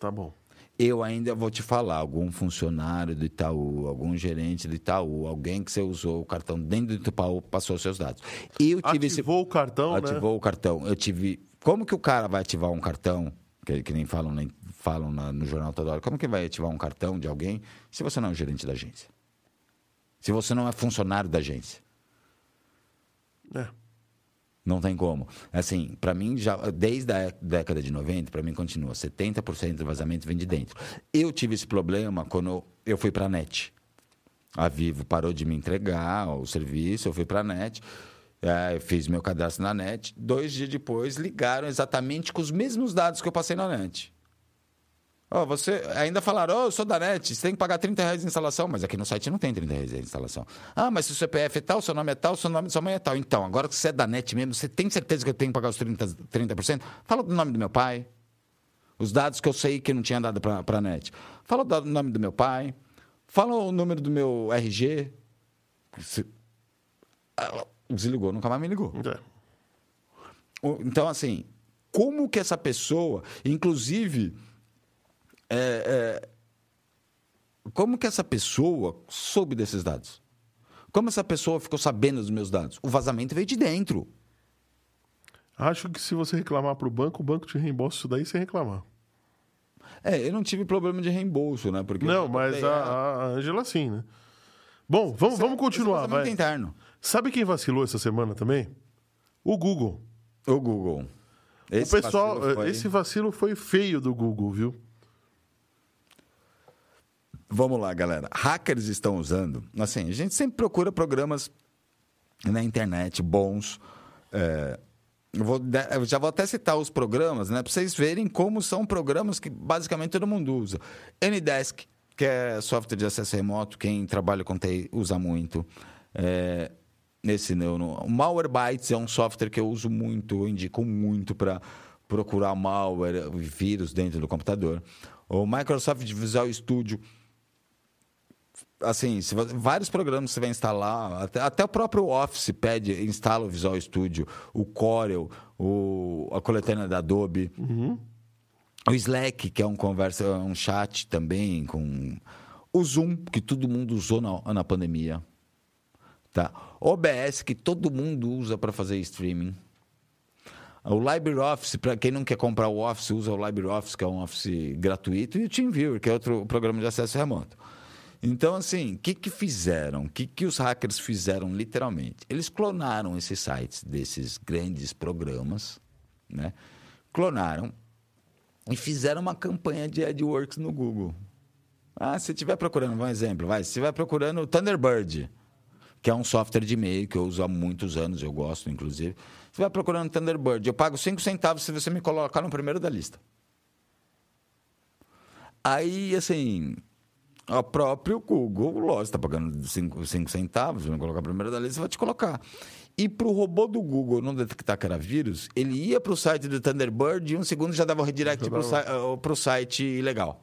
tá bom. Eu ainda vou te falar, algum funcionário do Itaú, algum gerente do Itaú, alguém que você usou o cartão dentro do Itaú passou os seus dados. Eu tive esse Ativou o cartão, né? ativou o cartão. Eu tive. Como que o cara vai ativar um cartão? Que, que nem falam, nem falam na- no jornal toda hora. Como que vai ativar um cartão de alguém se você não é o gerente da agência? Se você não é funcionário da agência? É. Não tem como. Assim, para mim, já desde a década de 90, para mim continua. 70% do vazamento vem de dentro. Eu tive esse problema quando eu fui para a net. A Vivo parou de me entregar o serviço, eu fui para a net, eh, fiz meu cadastro na net. Dois dias depois, ligaram exatamente com os mesmos dados que eu passei na net. Ó, você ainda falaram, oh, eu sou da NET, você tem que pagar 30 reais de instalação, mas aqui no site não tem 30 reais de instalação. Ah, mas se o CPF é tal, seu nome é tal, seu nome sua mãe é tal. Então, agora que você é da NET mesmo, você tem certeza que eu tenho que pagar os 30%? 30%? Fala do nome do meu pai, os dados que eu sei que eu não tinha dado para a NET. Fala do nome do meu pai, Fala o número do meu RG. Se- Desligou, nunca mais me ligou. É. Então, assim, como que essa pessoa, inclusive, é, é, como que essa pessoa soube desses dados? Como essa pessoa ficou sabendo dos meus dados? O vazamento veio de dentro. Acho que se você reclamar pro banco, o banco te reembolsa isso daí sem reclamar. É, eu não tive problema de reembolso, né? Porque Não, mas a, a Angela sim, né? Bom, vamos, vamos continuar, vai. interno. Sabe quem vacilou essa semana também? O Google. O Google. Esse o pessoal, vacilo foi- esse vacilo foi feio do Google, viu? Vamos lá, galera. Hackers estão usando. Assim, a gente sempre procura programas na internet bons. é, vou já vou até citar os programas, né? Para vocês verem como são programas que basicamente todo mundo usa. Ndesk, que é software de acesso remoto, quem trabalha com TI usa muito. É, nesse no, no- o Malwarebytes é um software que eu uso muito, eu indico muito para procurar malware, vírus dentro do computador. O Microsoft Visual Studio assim, se vários programas você vai instalar, até, até o próprio Office pede, instala o Visual Studio, o Corel, o, a coletânea da Adobe, o Slack, que é um conversa, um chat também, com o Zoom, que todo mundo usou na, na pandemia, tá? OBS, que todo mundo usa para fazer streaming. O LibreOffice, para quem não quer comprar o Office, usa o LibreOffice, que é um Office gratuito, e o TeamViewer, que é outro programa de acesso remoto. Então, assim, o que, que fizeram? O que, que os hackers fizeram literalmente? Eles clonaram esses sites desses grandes programas, né? Clonaram e fizeram uma campanha de AdWords no Google. Ah, se estiver procurando, um exemplo, vai, se estiver procurando o Thunderbird, que é um software de e-mail que eu uso há muitos anos, eu gosto, inclusive. Se estiver procurando Thunderbird, eu pago 5 centavos se você me colocar no primeiro da lista. Aí, assim, o próprio Google, lógico, está pagando 5 centavos, vai colocar primeiro da lista, vai te colocar. E para o robô do Google não detectar que era vírus, ele ia para o site do Thunderbird e um segundo já dava o redirect para o site ilegal.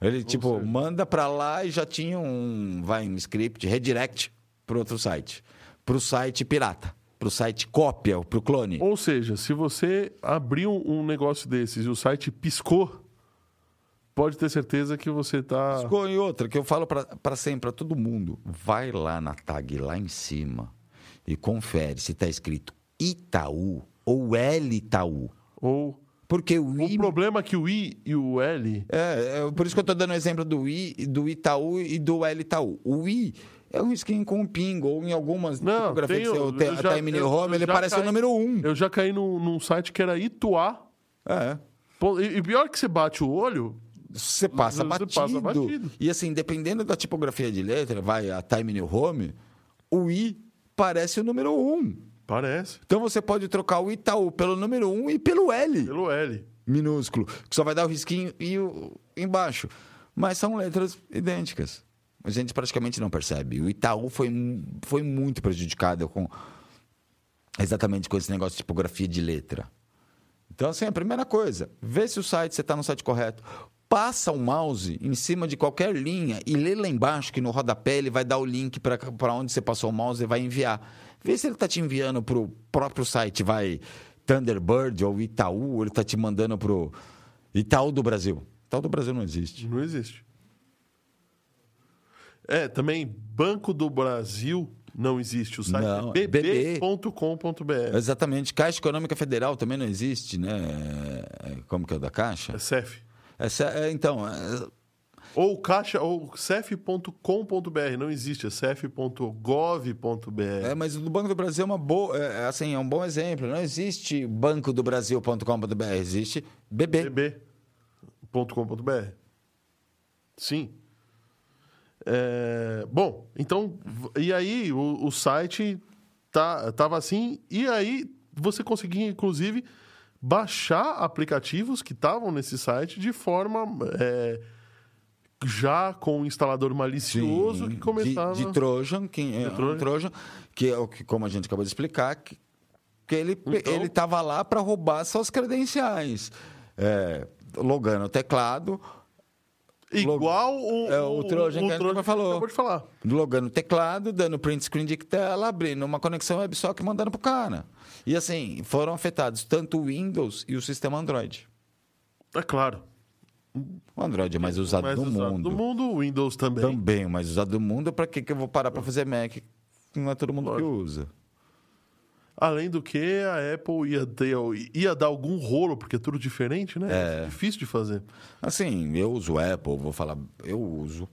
Ele, tipo, manda para lá e já tinha um, vai, um script, redirect para outro site. Para o site pirata, para o site cópia, para o clone. Ou seja, se você abriu um negócio desses e o site piscou, pode ter certeza que você tá. Em outra, que eu falo para sempre, para todo mundo. Vai lá na tag lá em cima e confere se está escrito Itaú ou L Itaú. Ou. Porque o O I. problema é que o I e o L. É, é, por isso que eu estou dando o exemplo do I, do Itaú e do L Itaú. O I é um skin com um pingo, ou em algumas Não, tipografias tem, que você tem- já- Time eu- Home, eu ele parece o caí- número 1. Um. Eu já caí num, num site que era Ituá. É. E e pior que você bate o olho, Você passa, batido. passa batido. E assim, dependendo da tipografia de letra, vai a Time New Home, o I parece o número 1. Um. parece. Então você pode trocar o Itaú pelo número 1 um e pelo L Pelo L. minúsculo, que só vai dar o risquinho e o embaixo. Mas são letras idênticas. A gente praticamente não percebe. O Itaú foi, foi muito prejudicado com exatamente com esse negócio de tipografia de letra. Então, assim, a primeira coisa, vê se o site, você está no site correto. Passa o mouse em cima de qualquer linha e lê lá embaixo que no rodapé ele vai dar o link para onde você passou o mouse e vai enviar. Vê se ele está te enviando para o próprio site, vai Thunderbird ou Itaú, ou ele está te mandando para o Itaú do Brasil. Itaú do Brasil não existe. Não existe. É, também Banco do Brasil não existe. O site Não, é é BB. bb.com.br. Exatamente. Caixa Econômica Federal também não existe, né? É, Como que é o da Caixa? É CEF. É, então, é, Ou caixa, ou cef.com.br. Não existe, é cef.gov.br. É, mas o do Banco do Brasil é uma boa, é, é, assim, é um bom exemplo. Não existe bancodobrasil.com.br, existe BB. bb.com.br. Sim. É, bom, então, e aí o, o site tá, tava assim, e aí você conseguia, inclusive, baixar aplicativos que estavam nesse site de forma é, já com o instalador malicioso que de, começava... de Trojan, que é um Trojan. Trojan, que é o que, como a gente acabou de explicar, que, que ele Então- ele estava lá para roubar suas credenciais. É, logando o teclado, Igual o, É, o Trojan que gente falou. acabou de falar. logando o teclado, dando print screen de tela, abrindo uma conexão WebSocket e mandando pro cara. E assim, foram afetados tanto o Windows e o sistema Android. É claro. O Android é mais usado Mais no usado mundo. Do mundo, o Windows também. Também o mais usado do mundo. Pra que, que eu vou parar pra fazer Mac? Não é todo mundo que usa. Além do que, a Apple ia, ter, ia dar algum rolo, porque é tudo diferente, né? É. Difícil de fazer. Assim, eu uso Apple, vou falar, eu uso.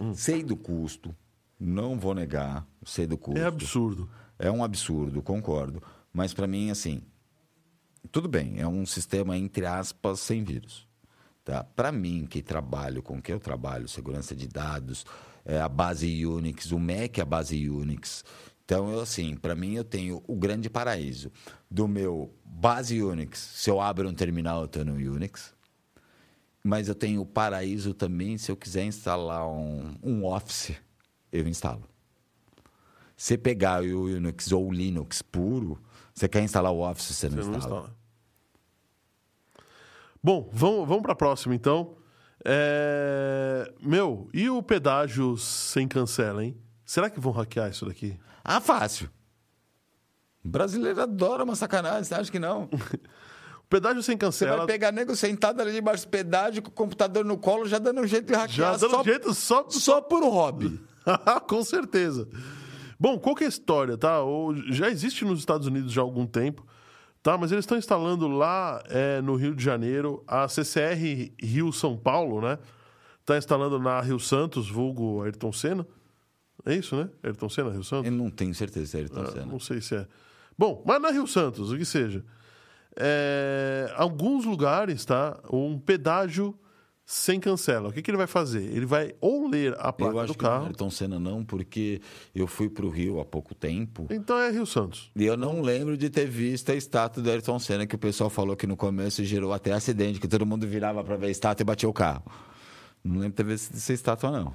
Hum. Sei do custo, não vou negar, sei do custo. É absurdo. É um absurdo, concordo. Mas para mim, assim, tudo bem, é um sistema, entre aspas, sem vírus. Tá? Para mim, que trabalho com o que eu trabalho, segurança de dados, é a base Unix, o Mac é a base Unix. Então, eu, assim, para mim, eu tenho o grande paraíso do meu base Unix. Se eu abro um terminal, eu estou no Unix. Mas eu tenho o paraíso também, se eu quiser instalar um, um Office, eu instalo. Você pegar o Unix ou o Linux puro, você quer instalar o Office, você não, Você não instala. instala. Bom, vamos, vamos para a próxima, então. É, Meu, e o pedágio sem cancela, hein? Será que vão hackear isso daqui? Ah, fácil. O brasileiro adora uma sacanagem, você acha que não? <laughs> O pedágio sem Você cancela... vai pegar nego sentado ali debaixo do pedágio, com o computador no colo, já dando um jeito de Já hackear. dando só, jeito só... <laughs> só por hobby. <laughs> Com certeza. Bom, qual que é a história, tá? Já existe nos Estados Unidos já há algum tempo, tá? Mas eles estão instalando lá é, no Rio de Janeiro a CCR Rio São Paulo, né? Está instalando na Rio Santos, vulgo Ayrton Senna. É isso, né? Ayrton Senna, Rio Santos? Eu não tenho certeza se ele está Ah, sendo. Não sei se é. Bom, mas na Rio Santos, o que seja. É, alguns lugares, tá? Um pedágio sem cancela. O que, que ele vai fazer? Ele vai ou ler a Eu placa acho do que não é carro. Ayrton Senna não, porque eu fui para o Rio há pouco tempo Então é Rio Santos. e eu não lembro de ter visto a estátua do Ayrton Senna, que o pessoal falou que no começo gerou até acidente, que todo mundo virava para ver a estátua e batia o carro. Não lembro de ter visto essa estátua, não.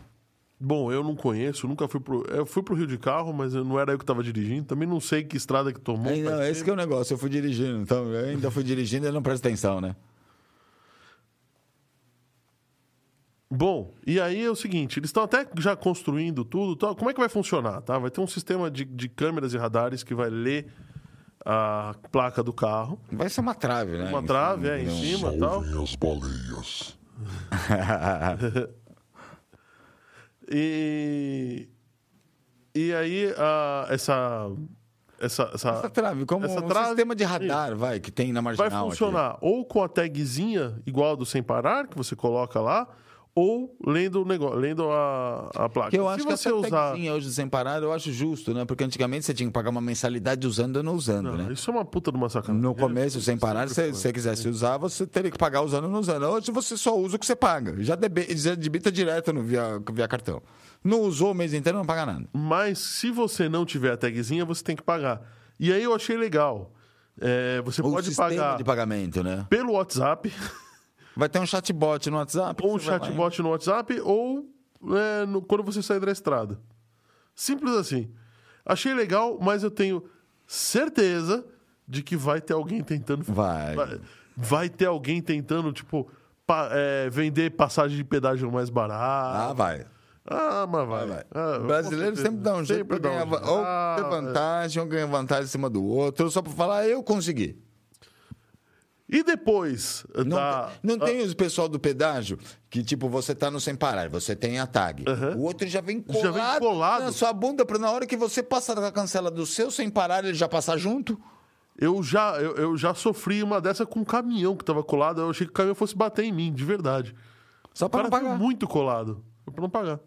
Bom, eu não conheço, nunca fui pro. Eu fui pro Rio de carro, mas eu- não era eu que estava dirigindo. Também não sei que estrada que tomou. Aí, não, esse que é o negócio, eu fui dirigindo, então eu ainda fui dirigindo e não presta atenção, né? Bom, e aí é o seguinte, eles estão até já construindo tudo. tal. Como é que vai funcionar, tá? Vai ter um sistema de, de câmeras e radares que vai ler a placa do carro. Vai ser uma trave, né? Uma trave, é, em cima e tal. As baleias. <laughs> E... E aí, a, essa... Essa, essa, Essa trave, como essa um trave- sistema de radar, vai, que tem na marginal. vai aqui. funcionar ou com a tagzinha igual do sem parar, que você coloca lá, ou lendo o negócio, lendo a, a placa. Que eu Se acho que você essa usar. tagzinha hoje sem parar, eu acho justo, né? Porque antigamente você tinha que pagar uma mensalidade usando ou não usando, Não, né? Isso é uma puta de uma sacanagem. No começo, sem parar, se você quisesse usar, você teria que pagar usando ou não usando. Hoje você só usa o que você paga. Já, debe, já debita direto no via, via cartão. Não usou o mês inteiro, não paga nada. Mas se você não tiver a tagzinha, você tem que pagar. E aí eu achei legal. É, você O pode pagar de pagamento, né? pelo WhatsApp, <laughs> Vai ter um chatbot no WhatsApp. ou um lá chatbot no WhatsApp, ou é, no- quando você sair da estrada. Simples assim. Achei legal, mas eu tenho certeza de que vai ter alguém tentando. Vai. Vai, vai ter alguém tentando, tipo, pa- é, vender passagem de pedágio mais barato. Ah, vai. Ah, mas vai. Vai, vai. Ah, brasileiro sempre dá um jeito Sempre pra ganhar, um ou Ah, ter vantagem, ou ganhar vantagem em cima do outro, só pra falar, eu consegui. E depois Não, da. não tem os pessoal do pedágio que, tipo, você tá no sem parar, você tem a tag. Aham. O outro já vem Já colado, vem colado. na sua bunda, pra na hora que você passar da cancela do seu sem parar, ele já passar junto. Eu já, eu, eu já sofri uma dessa com um caminhão que tava colado. Eu achei que o caminhão fosse bater em mim, de verdade. Só cara não pagar. muito colado. Pra não pagar.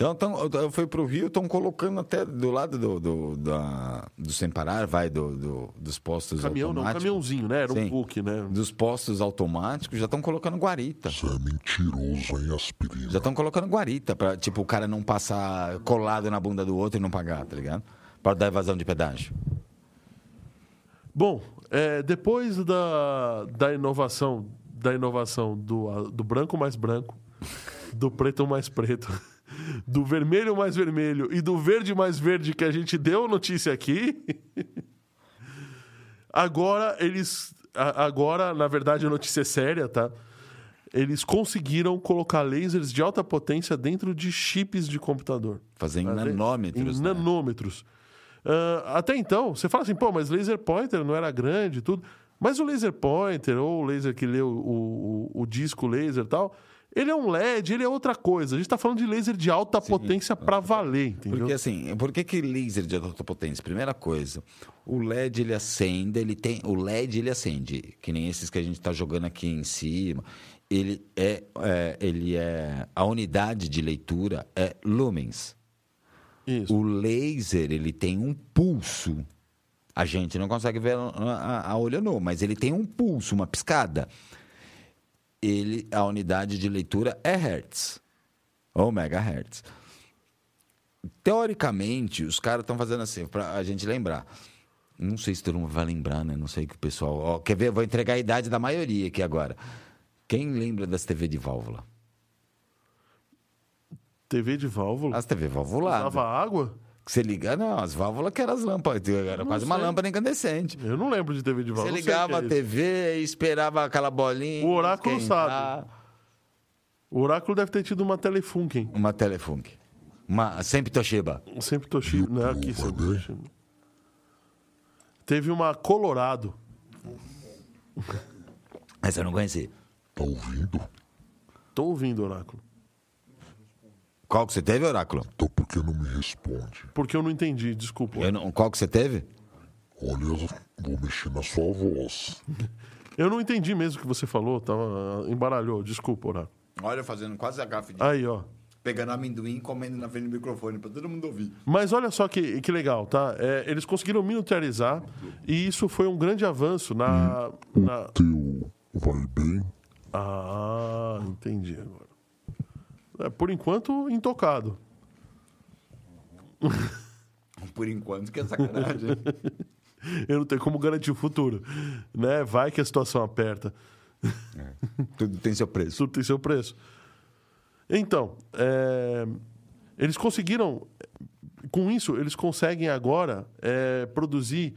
Então, tão, fui pro Rio, estão colocando até do lado do, do, da- do sem parar, vai, do, do- dos postos Caminhão não, automáticos. caminhãozinho, né? Era um Sim. book, né? Dos postos automáticos, já estão colocando guarita. Você é mentiroso, hein, aspirina? Já estão colocando guarita pra, tipo, o cara não passar colado na bunda do outro e não pagar, tá ligado? Pra dar evasão de pedágio. Bom, é, depois da, da inovação, da inovação do, do branco mais branco, do preto mais preto, <laughs> do vermelho mais vermelho e do verde mais verde que a gente deu notícia aqui, <laughs> agora eles, agora na verdade a notícia é séria, tá? eles conseguiram colocar lasers de alta potência dentro de chips de computador. Fazer em Tá vendo? nanômetros. Em né? nanômetros. Ah, até então, você fala assim, pô, mas laser pointer não era grande e tudo. Mas o laser pointer, ou o laser que lê o, o, o disco laser e tal, ele é um LED, ele é outra coisa. A gente tá falando de laser de alta potência pra valer, entendeu? Porque assim, por que, que laser de alta potência? Primeira coisa, o LED ele acende, ele tem. O LED ele acende, que nem esses que a gente está jogando aqui em cima. Ele é, é, ele é. A unidade de leitura é lumens. Isso. O laser ele tem um pulso. A gente não consegue ver a, a- a olho nu, mas ele tem um pulso, uma piscada. Ele, a unidade de leitura é hertz ou megahertz. Teoricamente, os caras estão fazendo assim, para a gente lembrar. Não sei se todo mundo vai lembrar, né? Não sei que o pessoal. ó, quer ver? Eu Vou entregar a idade da maioria aqui agora. Quem lembra das TV de válvula? TV de válvula. As TV valvuladas. Usava água? Que Você liga, não, as válvulas que eram as lâmpadas, era quase uma sei. lâmpada incandescente. Eu não lembro de TV de Você válvula. não sei ligava a é isso. TV e esperava aquela bolinha. O oráculo esquentar. sabe. O Oráculo deve ter tido uma Telefunken. Uma Telefunk. Uma, sempre Toshiba. Sempre Toshiba. Não é aqui, sempre Toshiba. Teve uma Colorado. Essa eu não conheci. Tá ouvindo? Tô ouvindo, Oráculo. Qual que você teve, Oráculo? Então por que não me responde? Porque eu não entendi, desculpa. Eu não- qual que você teve? Olha, vou mexer na sua voz. <laughs> Eu não entendi mesmo o que você falou, tava, embaralhou, desculpa, Oráculo. Olha, fazendo quase a gafe de... Aí, ó. Pegando amendoim e comendo na frente do microfone pra todo mundo ouvir. Mas olha só que, que legal, tá? É, eles conseguiram miniaturizar e isso foi um grande avanço na. na... Teu vai bem? Ah, entendi agora. É, por enquanto, intocado. <laughs> Por enquanto, que é sacanagem. <laughs> Eu não tenho como garantir o futuro. Né? Vai que a situação aperta. Tudo tem seu preço. Tudo tem seu preço. Então, é, eles conseguiram. Com isso, eles conseguem agora é, produzir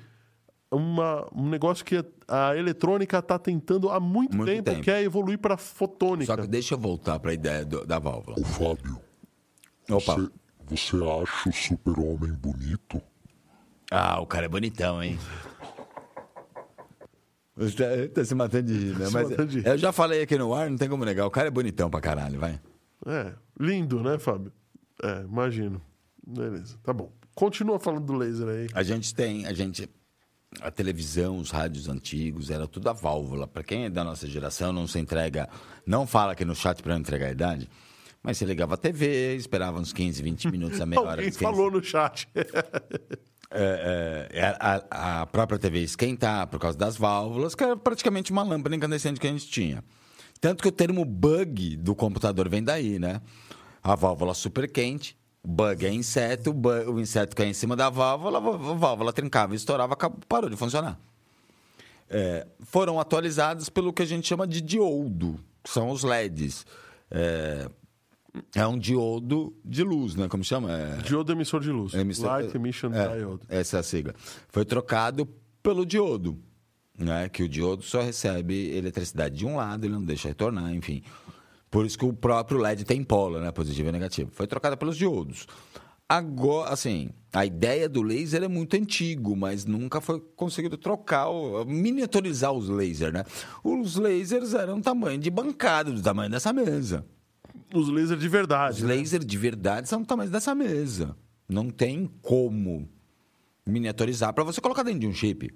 uma, um negócio que a eletrônica está tentando há muito, Muito tempo, tempo. que é evoluir para fotônica. Só que deixa eu voltar pra ideia do- da válvula. Ô Fábio, Opa. você, você acha o super-homem bonito? Ah, o cara é bonitão, hein? Você tá, se matando de rir, né? <laughs> Se Mas rir. eu já falei aqui no ar, não tem como negar. O cara é bonitão pra caralho, vai. É, lindo, né, Fábio? É, imagino. Beleza, tá bom. Continua falando do laser aí. A gente tem, a gente. A televisão, os rádios antigos, era tudo a válvula. Pra quem é da nossa geração, não se entrega. Não fala aqui no chat pra não entregar a idade. Mas você ligava a TV, esperava uns 15, 20 minutos, a meia hora. Alguém falou no chat. <laughs> é, é, a, a própria TV esquentar por causa das válvulas, que era praticamente uma lâmpada incandescente que a gente tinha. Tanto que o termo bug do computador vem daí, né? A válvula super quente, bug é inseto, o, bu- o inseto cai em cima da válvula, a vá- a válvula trincava, estourava, acabou- parou de funcionar. É, foram atualizados pelo que a gente chama de diodo, que são os LEDs. É, é um diodo de luz, né? Como chama? É... Diodo emissor de luz. Emissor- Light Emission é, Diode. Essa é a sigla. Foi trocado pelo diodo, né? Que o diodo só recebe eletricidade de um lado, ele não deixa retornar, enfim. Por isso que o próprio LED tem polo, né? Positivo e negativo. Foi trocada pelos diodos. Agora, assim, a ideia do laser é muito antigo, mas nunca foi conseguido trocar, miniaturizar os lasers, né? Os lasers eram tamanho de bancada, do tamanho dessa mesa. Os lasers de Os verdade. né? lasers de verdade são do tamanho dessa mesa. Não tem como miniaturizar para você colocar dentro de um chip.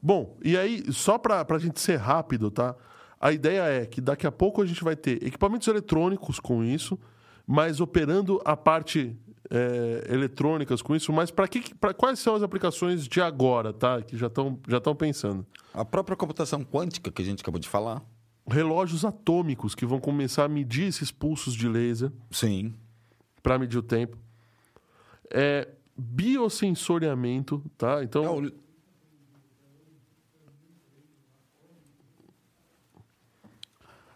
Bom, e aí, só pra, pra gente ser rápido, tá? A ideia é que daqui a pouco a gente vai ter equipamentos eletrônicos com isso, mas operando a parte é, eletrônicas com isso, mas para que, pra, quais são as aplicações de agora, tá? Que já estão já estão pensando. A própria computação quântica que a gente acabou de falar. Relógios atômicos que vão começar a medir esses pulsos de laser Sim. para medir o tempo. É, biosensoriamento, tá? Então, É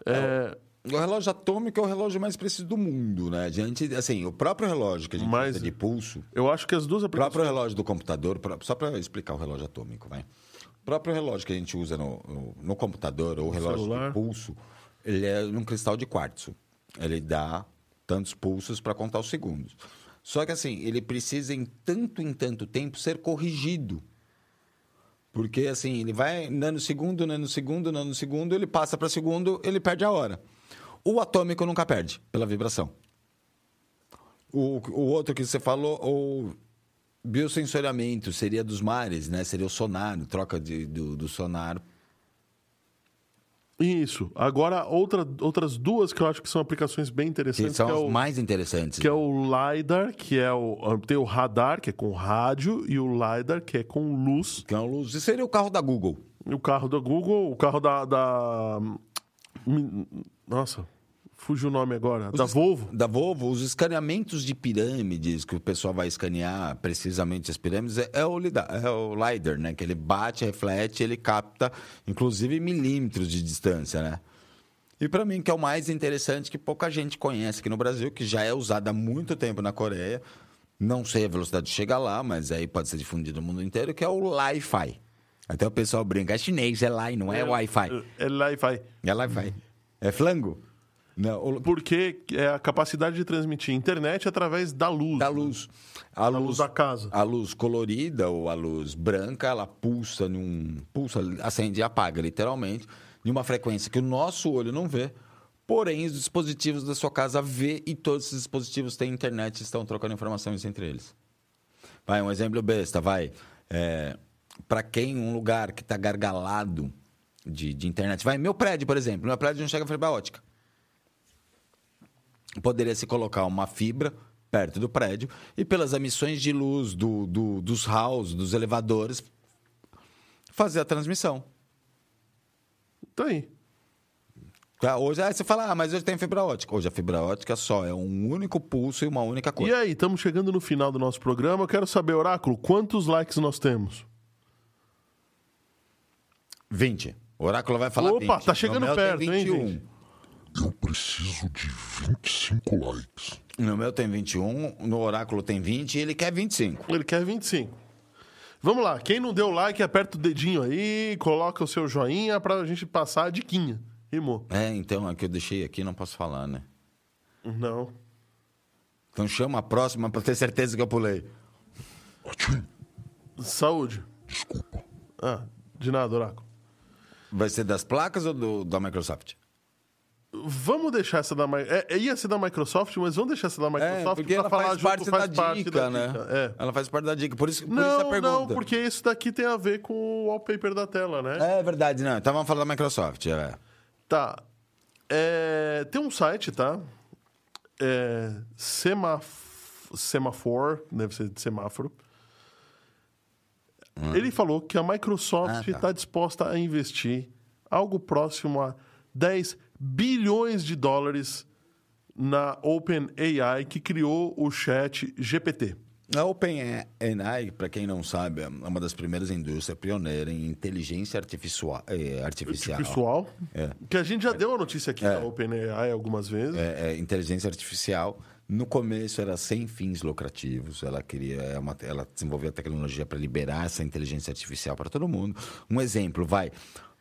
é, O relógio atômico é o relógio mais preciso do mundo, né? A gente, assim, o próprio relógio que a gente Mas- usa de pulso, eu acho que as duas o aplicações... próprio relógio do computador, só para explicar o relógio atômico, vai. O próprio relógio que a gente usa no, no, no computador ou o relógio celular. de pulso, ele é num cristal de quartzo. Ele dá tantos pulsos para contar os segundos. Só que assim, ele precisa em tanto em tanto tempo ser corrigido. Porque assim, ele vai nanosegundo, nanosegundo, nanosegundo, ele passa para segundo, ele perde a hora. O atômico nunca perde pela vibração. O, o outro que você falou, o biosensoriamento, seria dos mares, né? Seria o sonar, troca de, do, do sonar Isso. Agora, outra, outras duas que eu acho que são aplicações bem que interessantes, são que é o, mais interessantes. que é o LiDAR, que é o... Tem o radar, que é com rádio, e o LiDAR, que é com luz. Que é um luz. Seria o carro da Google. O carro da Google, o carro da... da... Hum, Nossa, fugiu o nome agora. Da es- Volvo. Da Volvo, os escaneamentos de pirâmides que o pessoal vai escanear precisamente as pirâmides é, é o, é o LiDAR, né? Que ele bate, reflete, ele capta, inclusive milímetros de distância, né? E para mim, que é o mais interessante, que pouca gente conhece aqui no Brasil, que já é usado há muito tempo na Coreia. Não sei a velocidade de chegar lá, mas aí pode ser difundido no mundo inteiro, que é o Li-Fi. Até o pessoal brinca, é chinês, é Li, não é, Wi-Fi. É Li-Fi. É Li-Fi. É flango? Não, o- Porque é a capacidade de transmitir internet através da luz. da luz. A Da luz da casa. A luz colorida ou a luz branca, ela pulsa num. Pulsa, acende e apaga, literalmente, em uma frequência que o nosso olho não vê. Porém, os dispositivos da sua casa vê e todos esses dispositivos têm internet e estão trocando informações entre eles. Vai, um exemplo besta, vai. É, para quem um lugar que está gargalado de, de internet. Vai, meu prédio, por exemplo. Meu prédio não chega fibra ótica poderia se colocar uma fibra perto do prédio e pelas emissões de luz do, do- dos halls, dos elevadores, fazer a transmissão. Tá aí. Tá? Hoje aí você fala, ah, mas hoje tem fibra ótica. Hoje a fibra ótica só é um único pulso e uma única E coisa. aí, estamos chegando no final do nosso programa. Eu quero saber, Oráculo, quantos likes nós temos? 20. O oráculo vai falar Opa, 20. tá chegando perto, hein, 21. gente? Eu preciso de 25 likes. No meu tem 21, no oráculo tem 20 e ele quer 25. Ele quer 25. Vamos lá, quem não deu like, aperta o dedinho aí, coloca o seu joinha pra gente passar a diquinha. Rimou. É, então, a que eu deixei aqui não posso falar, né? Não. Então chama a próxima pra ter certeza que eu pulei. Atim, Saúde. desculpa. Ah, de nada, Oráculo. Vai ser das placas ou do, da Microsoft? Vamos deixar essa da Microsoft. É, ia ser da Microsoft, mas vamos deixar essa da Microsoft É, porque ela falar faz junto, parte, faz da, parte dica, da né? dica. É. Ela faz parte da dica. Por isso, por isso a Não, pergunta. não, porque isso daqui tem a ver com o wallpaper da tela, né? É verdade, não. Então vamos falar da Microsoft. É. Tá. É, tem um site, tá? É, semaf... Semafor, deve ser de semáforo. Ele falou que a Microsoft Ah, tá. está disposta a investir algo próximo a 10 bilhões de dólares na OpenAI, que criou o chat GPT. A OpenAI, para quem não sabe, é uma das primeiras indústrias pioneiras em inteligência artificial. É, artificial. Pessoal, É. que a gente já deu a notícia aqui da OpenAI algumas vezes. É, é, inteligência artificial. No começo era sem fins lucrativos. Ela queria, é ela desenvolveu a tecnologia para liberar essa inteligência artificial para todo mundo. Um exemplo, vai.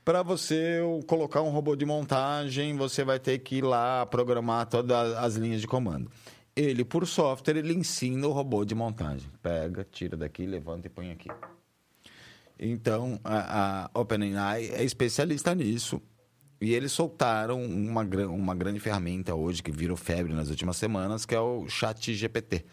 Para você colocar um robô de montagem, você vai ter que ir lá programar todas as linhas de comando. Ele, por software, ele ensina o robô de montagem. Pega, tira daqui, levanta e põe aqui. Então, a, a OpenAI é especialista nisso. E eles soltaram uma, uma grande ferramenta hoje que virou febre nas últimas semanas, que é o Chat GPT.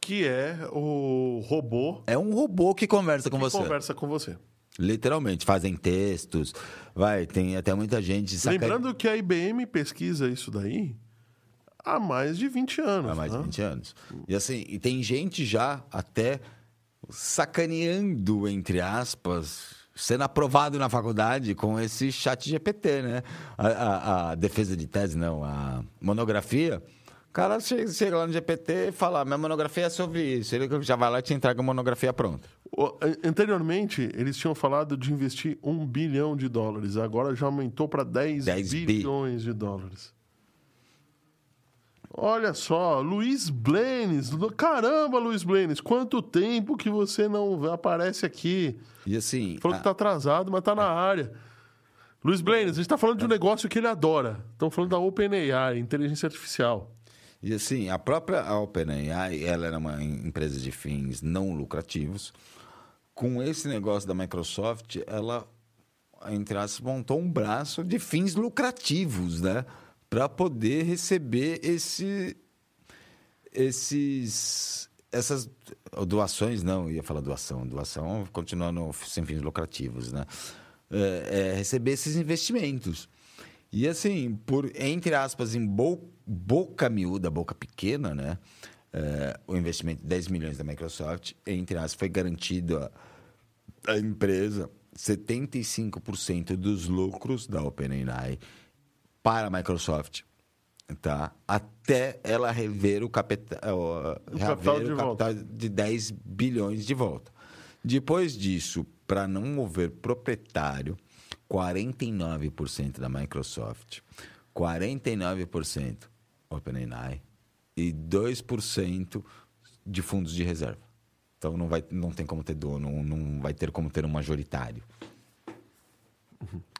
Que é o robô É um robô que conversa com que você. conversa com você. Literalmente, fazem textos. Vai, tem até muita gente saca- Lembrando que a IBM pesquisa isso daí há mais de 20 anos. há mais de né? 20 anos. E assim, e tem gente já até sacaneando, entre aspas, sendo aprovado na faculdade com esse chat GPT, né? A, a- a defesa de tese, não, a monografia. O cara chega, chega lá no GPT e fala, minha monografia é sobre isso. Ele já vai lá e te entrega a monografia pronta. Anteriormente, eles tinham falado de investir um bilhão de dólares. Agora já aumentou para 10, 10 bi. bilhões de dólares. Olha só, Luiz Blenes. Lu- Caramba, Luiz Blenes, quanto tempo que você não aparece aqui? E assim... Falou a- que tá atrasado, mas tá na área. Luiz Blaine, a gente tá falando de um negócio que ele adora. Estamos falando da OpenAI, inteligência artificial. E assim, a própria OpenAI, ela era uma em- empresa de fins não lucrativos. Com esse negócio da Microsoft, ela, entre aspas, montou um braço de fins lucrativos, né? Para poder receber esse, esses, essas doações, não, ia falar doação, doação continuando sem fins lucrativos, né? É, é, receber esses investimentos. E assim, por entre aspas, em bo- boca miúda, boca pequena, né? É, o investimento de 10 milhões da Microsoft, entre aspas, foi garantido a, a empresa 75% dos lucros da OpenAI para a Microsoft, tá? Até ela rever o, capita, o, capital de o capital de 10 bilhões de volta. Depois disso, para não mover proprietário, 49% da Microsoft, 49% OpenAI e 2% de fundos de reserva. Então não, vai, não tem como ter dono, não vai ter como ter um majoritário.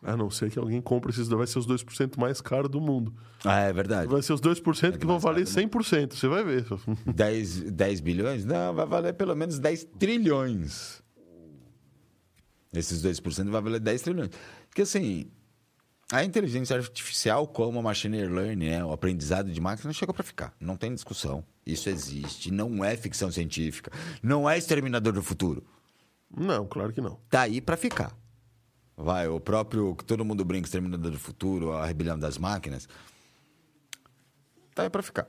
A não ser que alguém compre esses dois, vai ser os 2% mais caros do mundo. Ah, é verdade. Vai ser os 2% que vão valer caro, 100%, você vai ver. <laughs> 10, 10 bilhões? Não, vai valer pelo menos 10 trilhões. Esses 2% vai valer 10 trilhões. Porque assim, a inteligência artificial, como a machine learning, né, o aprendizado de máquina, chegou para ficar. Não tem discussão. Isso existe. Não é ficção científica. Não é exterminador do futuro. Não, claro que não. Tá aí para ficar. Vai, o próprio que todo mundo brinca, exterminador do futuro, a rebelião das máquinas. Tá aí para ficar.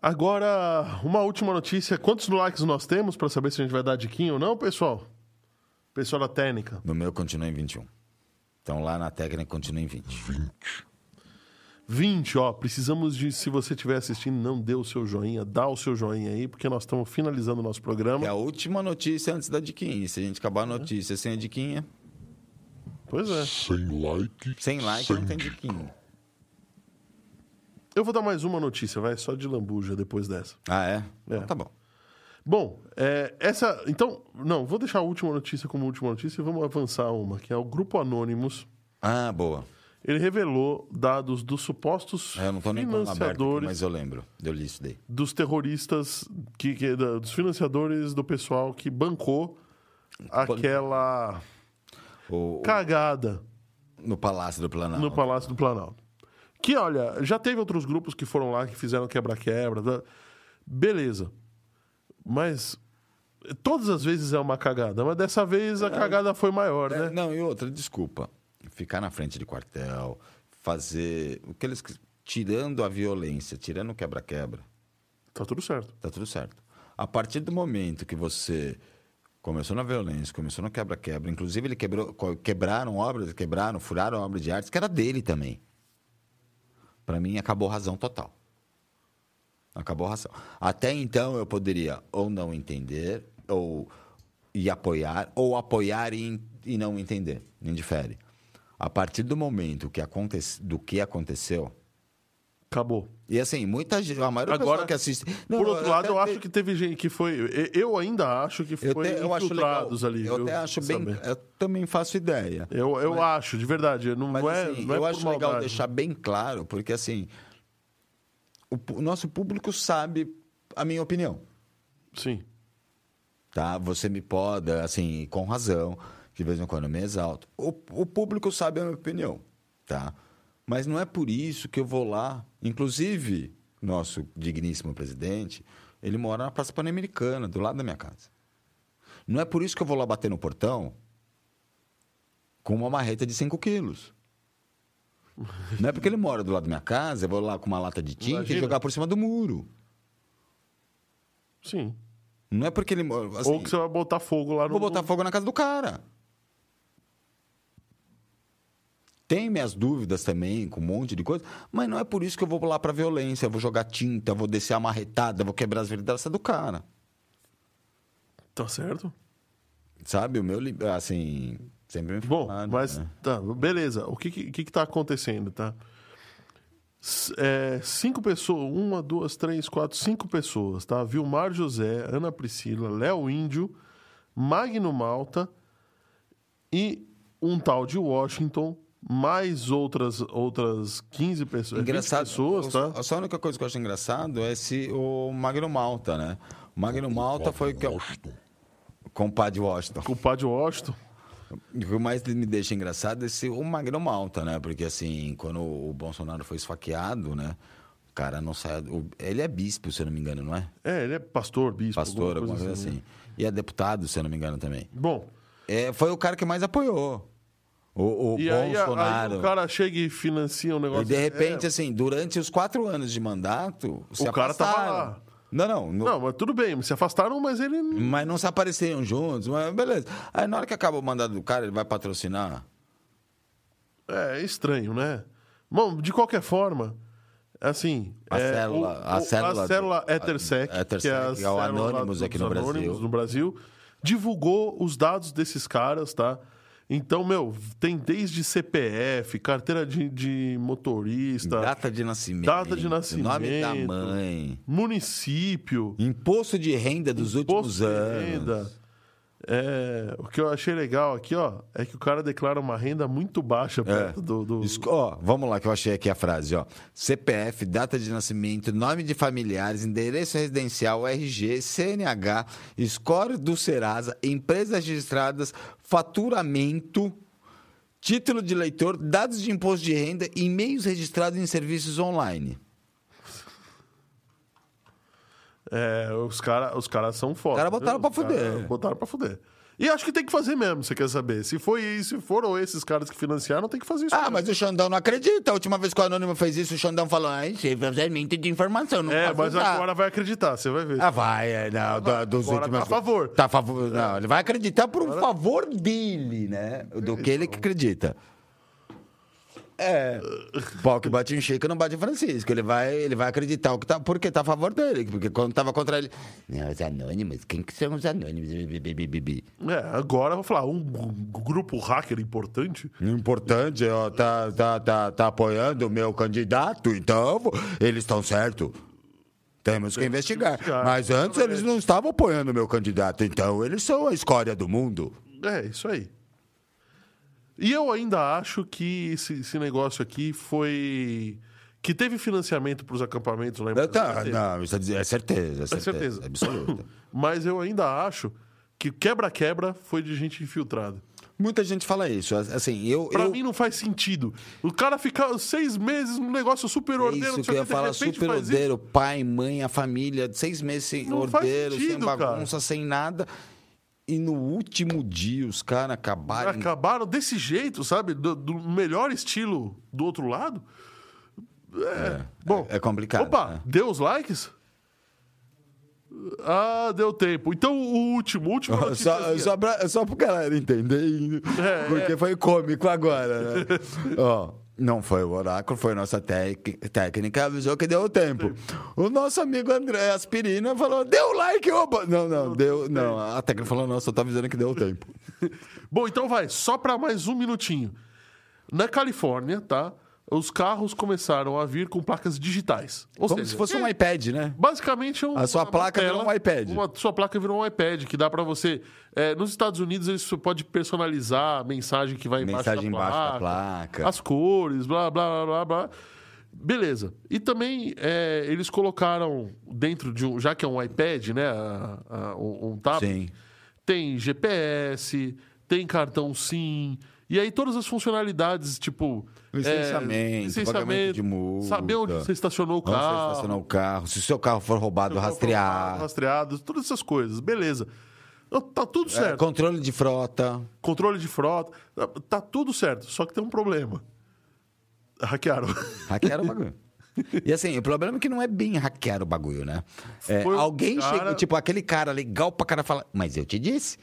Agora, uma última notícia. Quantos likes nós temos para saber se a gente vai dar diquinha ou não, pessoal? Pessoal da técnica. No meu continua em 21. Então lá na técnica continua em 20. 20, ó. Precisamos de, se você estiver assistindo, não dê o seu joinha, dá o seu joinha aí, porque nós estamos finalizando o nosso programa. É a última notícia antes da diquinha. Se a gente acabar a notícia sem a diquinha, Pois é. Sem like. sem like sem não tem diquinha. Eu vou dar mais uma notícia, vai, só de lambuja depois dessa. Ah, é? É. Então tá bom. Bom, é, essa. Então, não, vou deixar a última notícia como última notícia e vamos avançar uma, que é o Grupo Anônimos. Ah, boa. Ele revelou dados dos supostos É, Eu não tô nem aberto, financiadores mas eu lembro. Eu li isso daí. dos terroristas, que, que- dos financiadores do pessoal que bancou aquela O, o- cagada no Palácio do Planalto. no Palácio do Planalto. Que, olha, já teve outros grupos que foram lá, que fizeram quebra-quebra. tá? Beleza. Mas todas as vezes é uma cagada. Mas dessa vez a cagada foi maior, É, né? Não, e outra, desculpa. Ficar na frente de quartel, fazer. O que eles. Tirando a violência, tirando o quebra-quebra, Tá tudo certo. tá tudo certo. A partir do momento que você começou na violência, começou no quebra-quebra, inclusive ele quebrou, quebraram obras, quebraram, furaram obras de arte, que era dele também. Para mim, acabou a razão total. Acabou a razão. Até então, eu poderia ou não entender, ou e apoiar, ou apoiar e, e não entender. Indifere. A partir do momento que aconte, do que aconteceu, Acabou. e assim, muita gente, a maioria Agora, que assiste... Não, Por outro lado, até eu acho te- que teve gente que foi. Eu ainda acho que eu, foi te- eu acho legal. infiltrados ali. Eu viu? até acho bem... Saber. Eu também faço ideia. Eu, eu acho, de verdade. Não, Mas é, assim, não é eu acho legal maldade. deixar bem claro, porque assim, o, nosso público sabe a minha opinião, Sim. tá? Você me poda, assim, com razão, de vez em quando eu me exalto. O, o público sabe a minha opinião, tá? Mas não é por isso que eu vou lá, inclusive, nosso digníssimo presidente, ele mora na Praça Pan-Americana, do lado da minha casa. Não é por isso que eu vou lá bater no portão com uma marreta de 5 quilos. <laughs> Não é porque ele mora do lado da minha casa, eu vou lá com uma lata de tinta Imagina. e jogar por cima do muro. Sim. Não é porque ele mora. Assim, Ou que você vai botar fogo lá no. vou botar fogo na casa do cara. Tem minhas dúvidas também, com um monte de coisa, mas não é por isso que eu vou lá pra violência, eu vou jogar tinta, eu vou descer a marretada, eu vou quebrar as vidraças do cara. Tá certo? Sabe? O meu, assim, sempre me Bom, falaram, mas né? tá, beleza. O que que, que que tá acontecendo, tá? S- é, cinco pessoas, uma, duas, três, quatro, cinco pessoas, tá? Vilmar José, Ana Priscila, Léo Índio, Magno Malta e um tal de Washington mais outras, outras 15 pessoas, 20 Engraçado. pessoas, tá? Só a única coisa que eu acho engraçado é esse, o Magno Malta, né? O Magno Malta foi o que eu, Washington. com o Padre Washington. O que mais me deixa engraçado é esse, o Magno Malta, né? Porque assim, quando o Bolsonaro foi esfaqueado, né? O cara não sai. o- Ele é bispo, se eu não me engano, não é? É, ele é pastor, bispo. Pastor, alguma coisa assim. E é deputado, se eu não me engano, também. Bom, É, foi o cara que mais apoiou. O, o e aí, aí Bolsonaro. o cara chega e financia um negócio... E de repente, É, assim, durante os quatro anos de mandato, O cara tava lá. Não, não, não. Não, mas tudo bem, se afastaram, mas ele... Mas não se apareceram juntos, mas beleza. Aí na hora que acaba o mandato do cara, ele vai patrocinar. É estranho, né? Bom, de qualquer forma, assim... A é, célula- o- a o- célula- célula Etersec, a- Etersec, que é, a é o Anonymous aqui no Brasil. No Brasil, divulgou os dados desses caras, tá? Então, meu, tem desde CPF, carteira de, de motorista, Data de nascimento. Data de nascimento. Nome da mãe. município, Imposto de renda dos últimos imposto de anos. renda. É, o que eu achei legal aqui, ó, é que o cara declara uma renda muito baixa É. perto do, do- Esco- ó, vamos lá que eu achei aqui a frase, ó. CPF, data de nascimento, nome de familiares, endereço residencial, RG, CNH, score do Serasa, empresas registradas, faturamento, título de leitor, dados de imposto de renda, e-mails registrados em serviços online. É, os caras os cara são foda. Os cara botaram pra fuder. Botaram pra fuder. E acho que tem que fazer mesmo, você quer saber. Se, foi, se foram esses caras que financiaram, tem que fazer isso. Ah, mesmo. mas o Xandão não acredita. A última vez que o Anônimo fez isso, o Xandão falou: ah, isso é vazamento de informação, não É, mas usar." agora vai acreditar, você vai ver. Ah, vai, é, não, do, dos Agora últimos... tá a favor. Tá a favor. Não, ele vai acreditar por um favor dele, né? Do que ele que acredita. É. Pau que bate em Chico não bate em Francisco. Ele vai, ele vai acreditar o que tá, porque tá a favor dele. Porque quando tava contra ele. Não, os anônimos, quem que são os anônimos? É, agora eu vou falar, um grupo hacker importante. Importante ó, tá, tá, tá, tá apoiando o meu candidato, então eles estão certos. Temos que investigar. investigar. Mas antes eles não estavam apoiando o meu candidato, então eles são a escória do mundo. É, isso aí. E eu ainda acho que esse, esse negócio aqui foi. Que teve financiamento para os acampamentos lá em Tá, Brasília. não, isso é dizer- é certeza, é certeza, certeza. absoluta. <coughs> Mas eu ainda acho que quebra-quebra foi de gente infiltrada. Muita gente fala isso, assim, eu... Pra eu... mim não faz sentido. O cara ficar seis meses num negócio super É ordeiro, isso não que eu ia de falar, super isso. ordeiro, pai, mãe, a família, seis meses sem Não ordeiro, sem sentido, cara. bagunça, sem nada. E no último dia os caras acabaram... Acabaram desse jeito, sabe? Do, do melhor estilo do outro lado. É, bom. é complicado, Opa, né? deu os likes? Ah, deu tempo. Então o último, o último. <laughs> Só, aqui. só, pra, só pro galera entender, É, porque foi cômico agora, né? <laughs> Ó, não foi o oráculo, foi a nossa técnica, avisou que deu tempo. O nosso amigo André Aspirina falou, deu like, opa! Não, não, deu, não, a técnica falou, não, só tá avisando que deu tempo. <laughs> Bom, então vai, só para mais um minutinho. Na Califórnia, tá? Os carros começaram a vir com placas digitais. Ou Como seja, se fosse um é- iPad, né? Basicamente é um, A sua placa tela, virou um iPad. Uma, sua placa virou um iPad, que dá pra você. é, nos Estados Unidos, você pode personalizar a mensagem que vai embaixo, Mensagem da, embaixo placa, da placa. As cores, blá, blá, blá, blá, blá. Beleza. E também é, eles colocaram dentro de um. Já que é um iPad, né? a- a- um, um tablet. Sim. Tem GPS, tem cartão SIM. E aí todas as funcionalidades, tipo... Licenciamento, pagamento de multa. Saber onde você estacionou o Onde carro. você estacionou o carro, se o seu carro for roubado, rastrear. Rastreado, todas essas coisas. Beleza. Então, Tá tudo É, certo. controle de frota. Controle de frota. tá- tudo certo. Só que tem um problema. Hackearam. Hackearam o <laughs> bagulho. E assim, o problema é que não é bem hackear o bagulho, né? É, alguém cara- chega, tipo, aquele cara legal pra cara fala, mas eu te disse.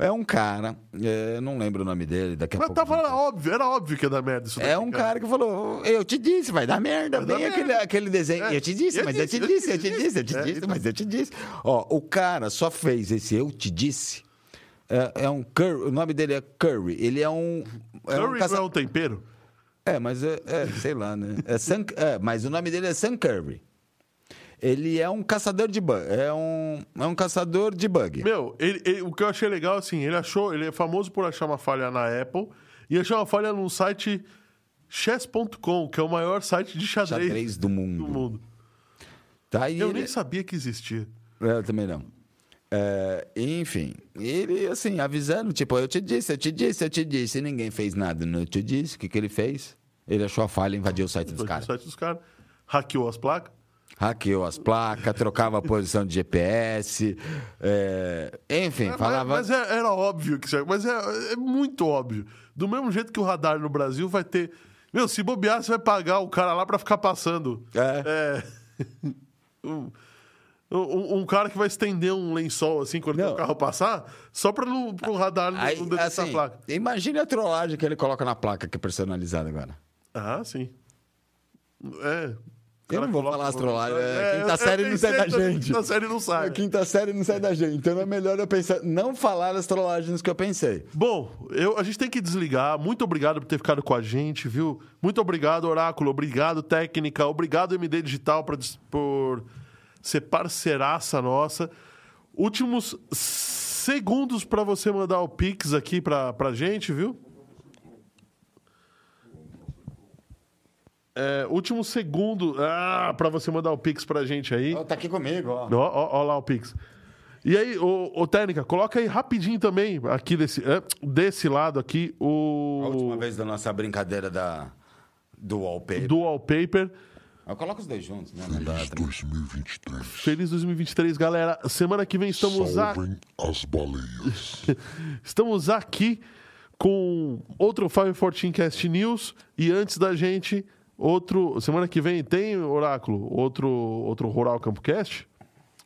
É um cara, é, não lembro o nome dele, daqui a Mas pouco. tava óbvio, era óbvio que ia dar merda isso É daqui, um cara que falou, eu te disse, vai dar merda. Vai dar Bem merda. aquele, aquele desenho. É, Eu te disse, eu mas eu disse, te disse, eu te disse, eu te é, disse, mas eu te disse. Ó, o cara só fez esse eu te disse. É, é um Curry, o nome dele é Curry. Ele é um. É, um Curry caça- não é um tempero? é, mas é, é, sei lá, né? É Sam, é, mas o nome dele é Sam Curry. Ele é um caçador de bug. É um, é um caçador de bug. Meu, ele- ele- o que eu achei legal, assim, ele achou, ele é famoso por achar uma falha na Apple e achar uma falha num site chess.com, que é o maior site de xadrez, Xadrez do mundo. do mundo. Tá. Eu ele- nem sabia que existia. Eu também não. É, enfim, ele, assim, avisando, tipo, eu te disse, eu te disse, eu te disse, e ninguém fez nada, não te disse, o que, que ele fez? Ele achou a falha e invadiu o site dos caras. site dos caras. Hackeou as placas. Hackeou as placas, trocava a posição de GPS, é, enfim, É, falava... Mas, mas é- era óbvio que isso é, Mas é, é muito óbvio. Do mesmo jeito que o radar no Brasil vai ter. Meu, se bobear, você vai pagar o cara lá pra ficar passando. É. É. <laughs> um, um- um cara que vai estender um lençol assim quando o carro passar, só pra não, pro radar não, Aí, não detectar assim, a placa. imagine a trollagem que ele coloca na placa que é personalizada agora. Ah, sim. É. Eu não vou falar as trollagens, é, eu- quinta série não sai da gente. Quinta série não sai. Quinta série não sai da gente, então é melhor eu pensar, não falar as trollagens que eu pensei. Bom, eu, a gente tem que desligar. Muito obrigado por ter ficado com a gente, viu? Muito obrigado, Oráculo. Obrigado, Técnica. Obrigado, MD Digital, por, ser parceiraça nossa. Últimos segundos para você mandar o Pix aqui pra, pra gente, viu? É, último segundo ah, para você mandar o Pix pra gente aí. Tá aqui comigo, ó. Ó, ó, ó lá o Pix. E aí, ô, ô Técnica, coloca aí rapidinho também, aqui desse, desse lado aqui, A última o vez da nossa brincadeira da, do wallpaper. do wallpaper. Eu coloco os dois juntos, né? Feliz também. 2023. Feliz 2023, galera. Semana que vem estamos, a, Salvem as baleias. <laughs> estamos aqui com outro 514 Cast News. E antes da gente, outro. Semana que vem tem, Oráculo, outro, outro Rural Campo Cast?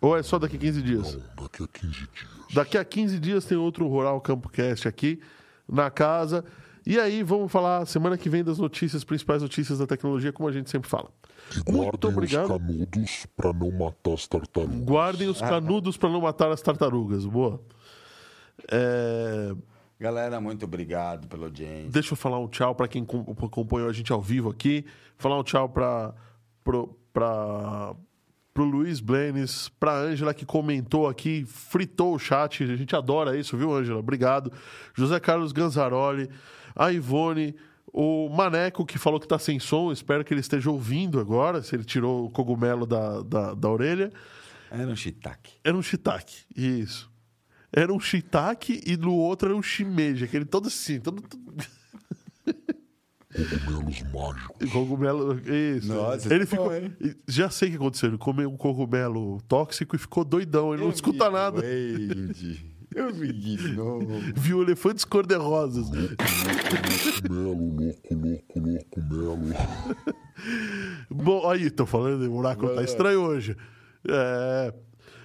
Ou é só daqui a 15 dias? Não, daqui a 15 dias. Daqui a 15 dias tem outro Rural Campo Cast aqui na casa. E aí vamos falar semana que vem das notícias, principais notícias da tecnologia, como a gente sempre fala. E Muito guardem obrigado. os canudos pra não matar as tartarugas. Guardem os canudos para não matar as tartarugas. Boa. É, Galera, muito obrigado pela audiência. Deixa eu falar um tchau para quem com- acompanhou a gente ao vivo aqui. Falar um tchau para pro, Luiz Blenes, pra Ângela que comentou aqui, fritou o chat. A gente adora isso, viu, Ângela? Obrigado. José Carlos Ganzaroli, a Ivone, o Maneco que falou que tá sem som. Espero que ele esteja ouvindo agora, se ele tirou o cogumelo da, da, da orelha. Era um shiitake. Era um shiitake, isso. Era um shiitake e no outro era um shimeji, aquele todo assim, todo... <laughs> Cogumelos mágicos. Cogumelo, isso. Nossa, ele ficou. bom? Já sei o que aconteceu. Ele comeu um cogumelo tóxico e ficou doidão. Ele não escuta nada. Eu vi de novo. Viu elefantes cor-de-rosas. Melo, louco, louco, louco, melo. Bom, aí, tô falando, o oráculo tá estranho hoje. É.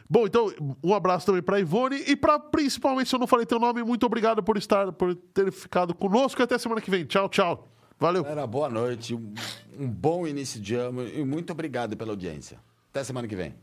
Bom, então, um abraço também pra Ivone e pra, principalmente, se eu não falei teu nome, muito obrigado por estar, por ter ficado conosco. Até semana que vem. Tchau, tchau. Valeu. Galera, boa noite, um bom início de ano e muito obrigado pela audiência. Até semana que vem.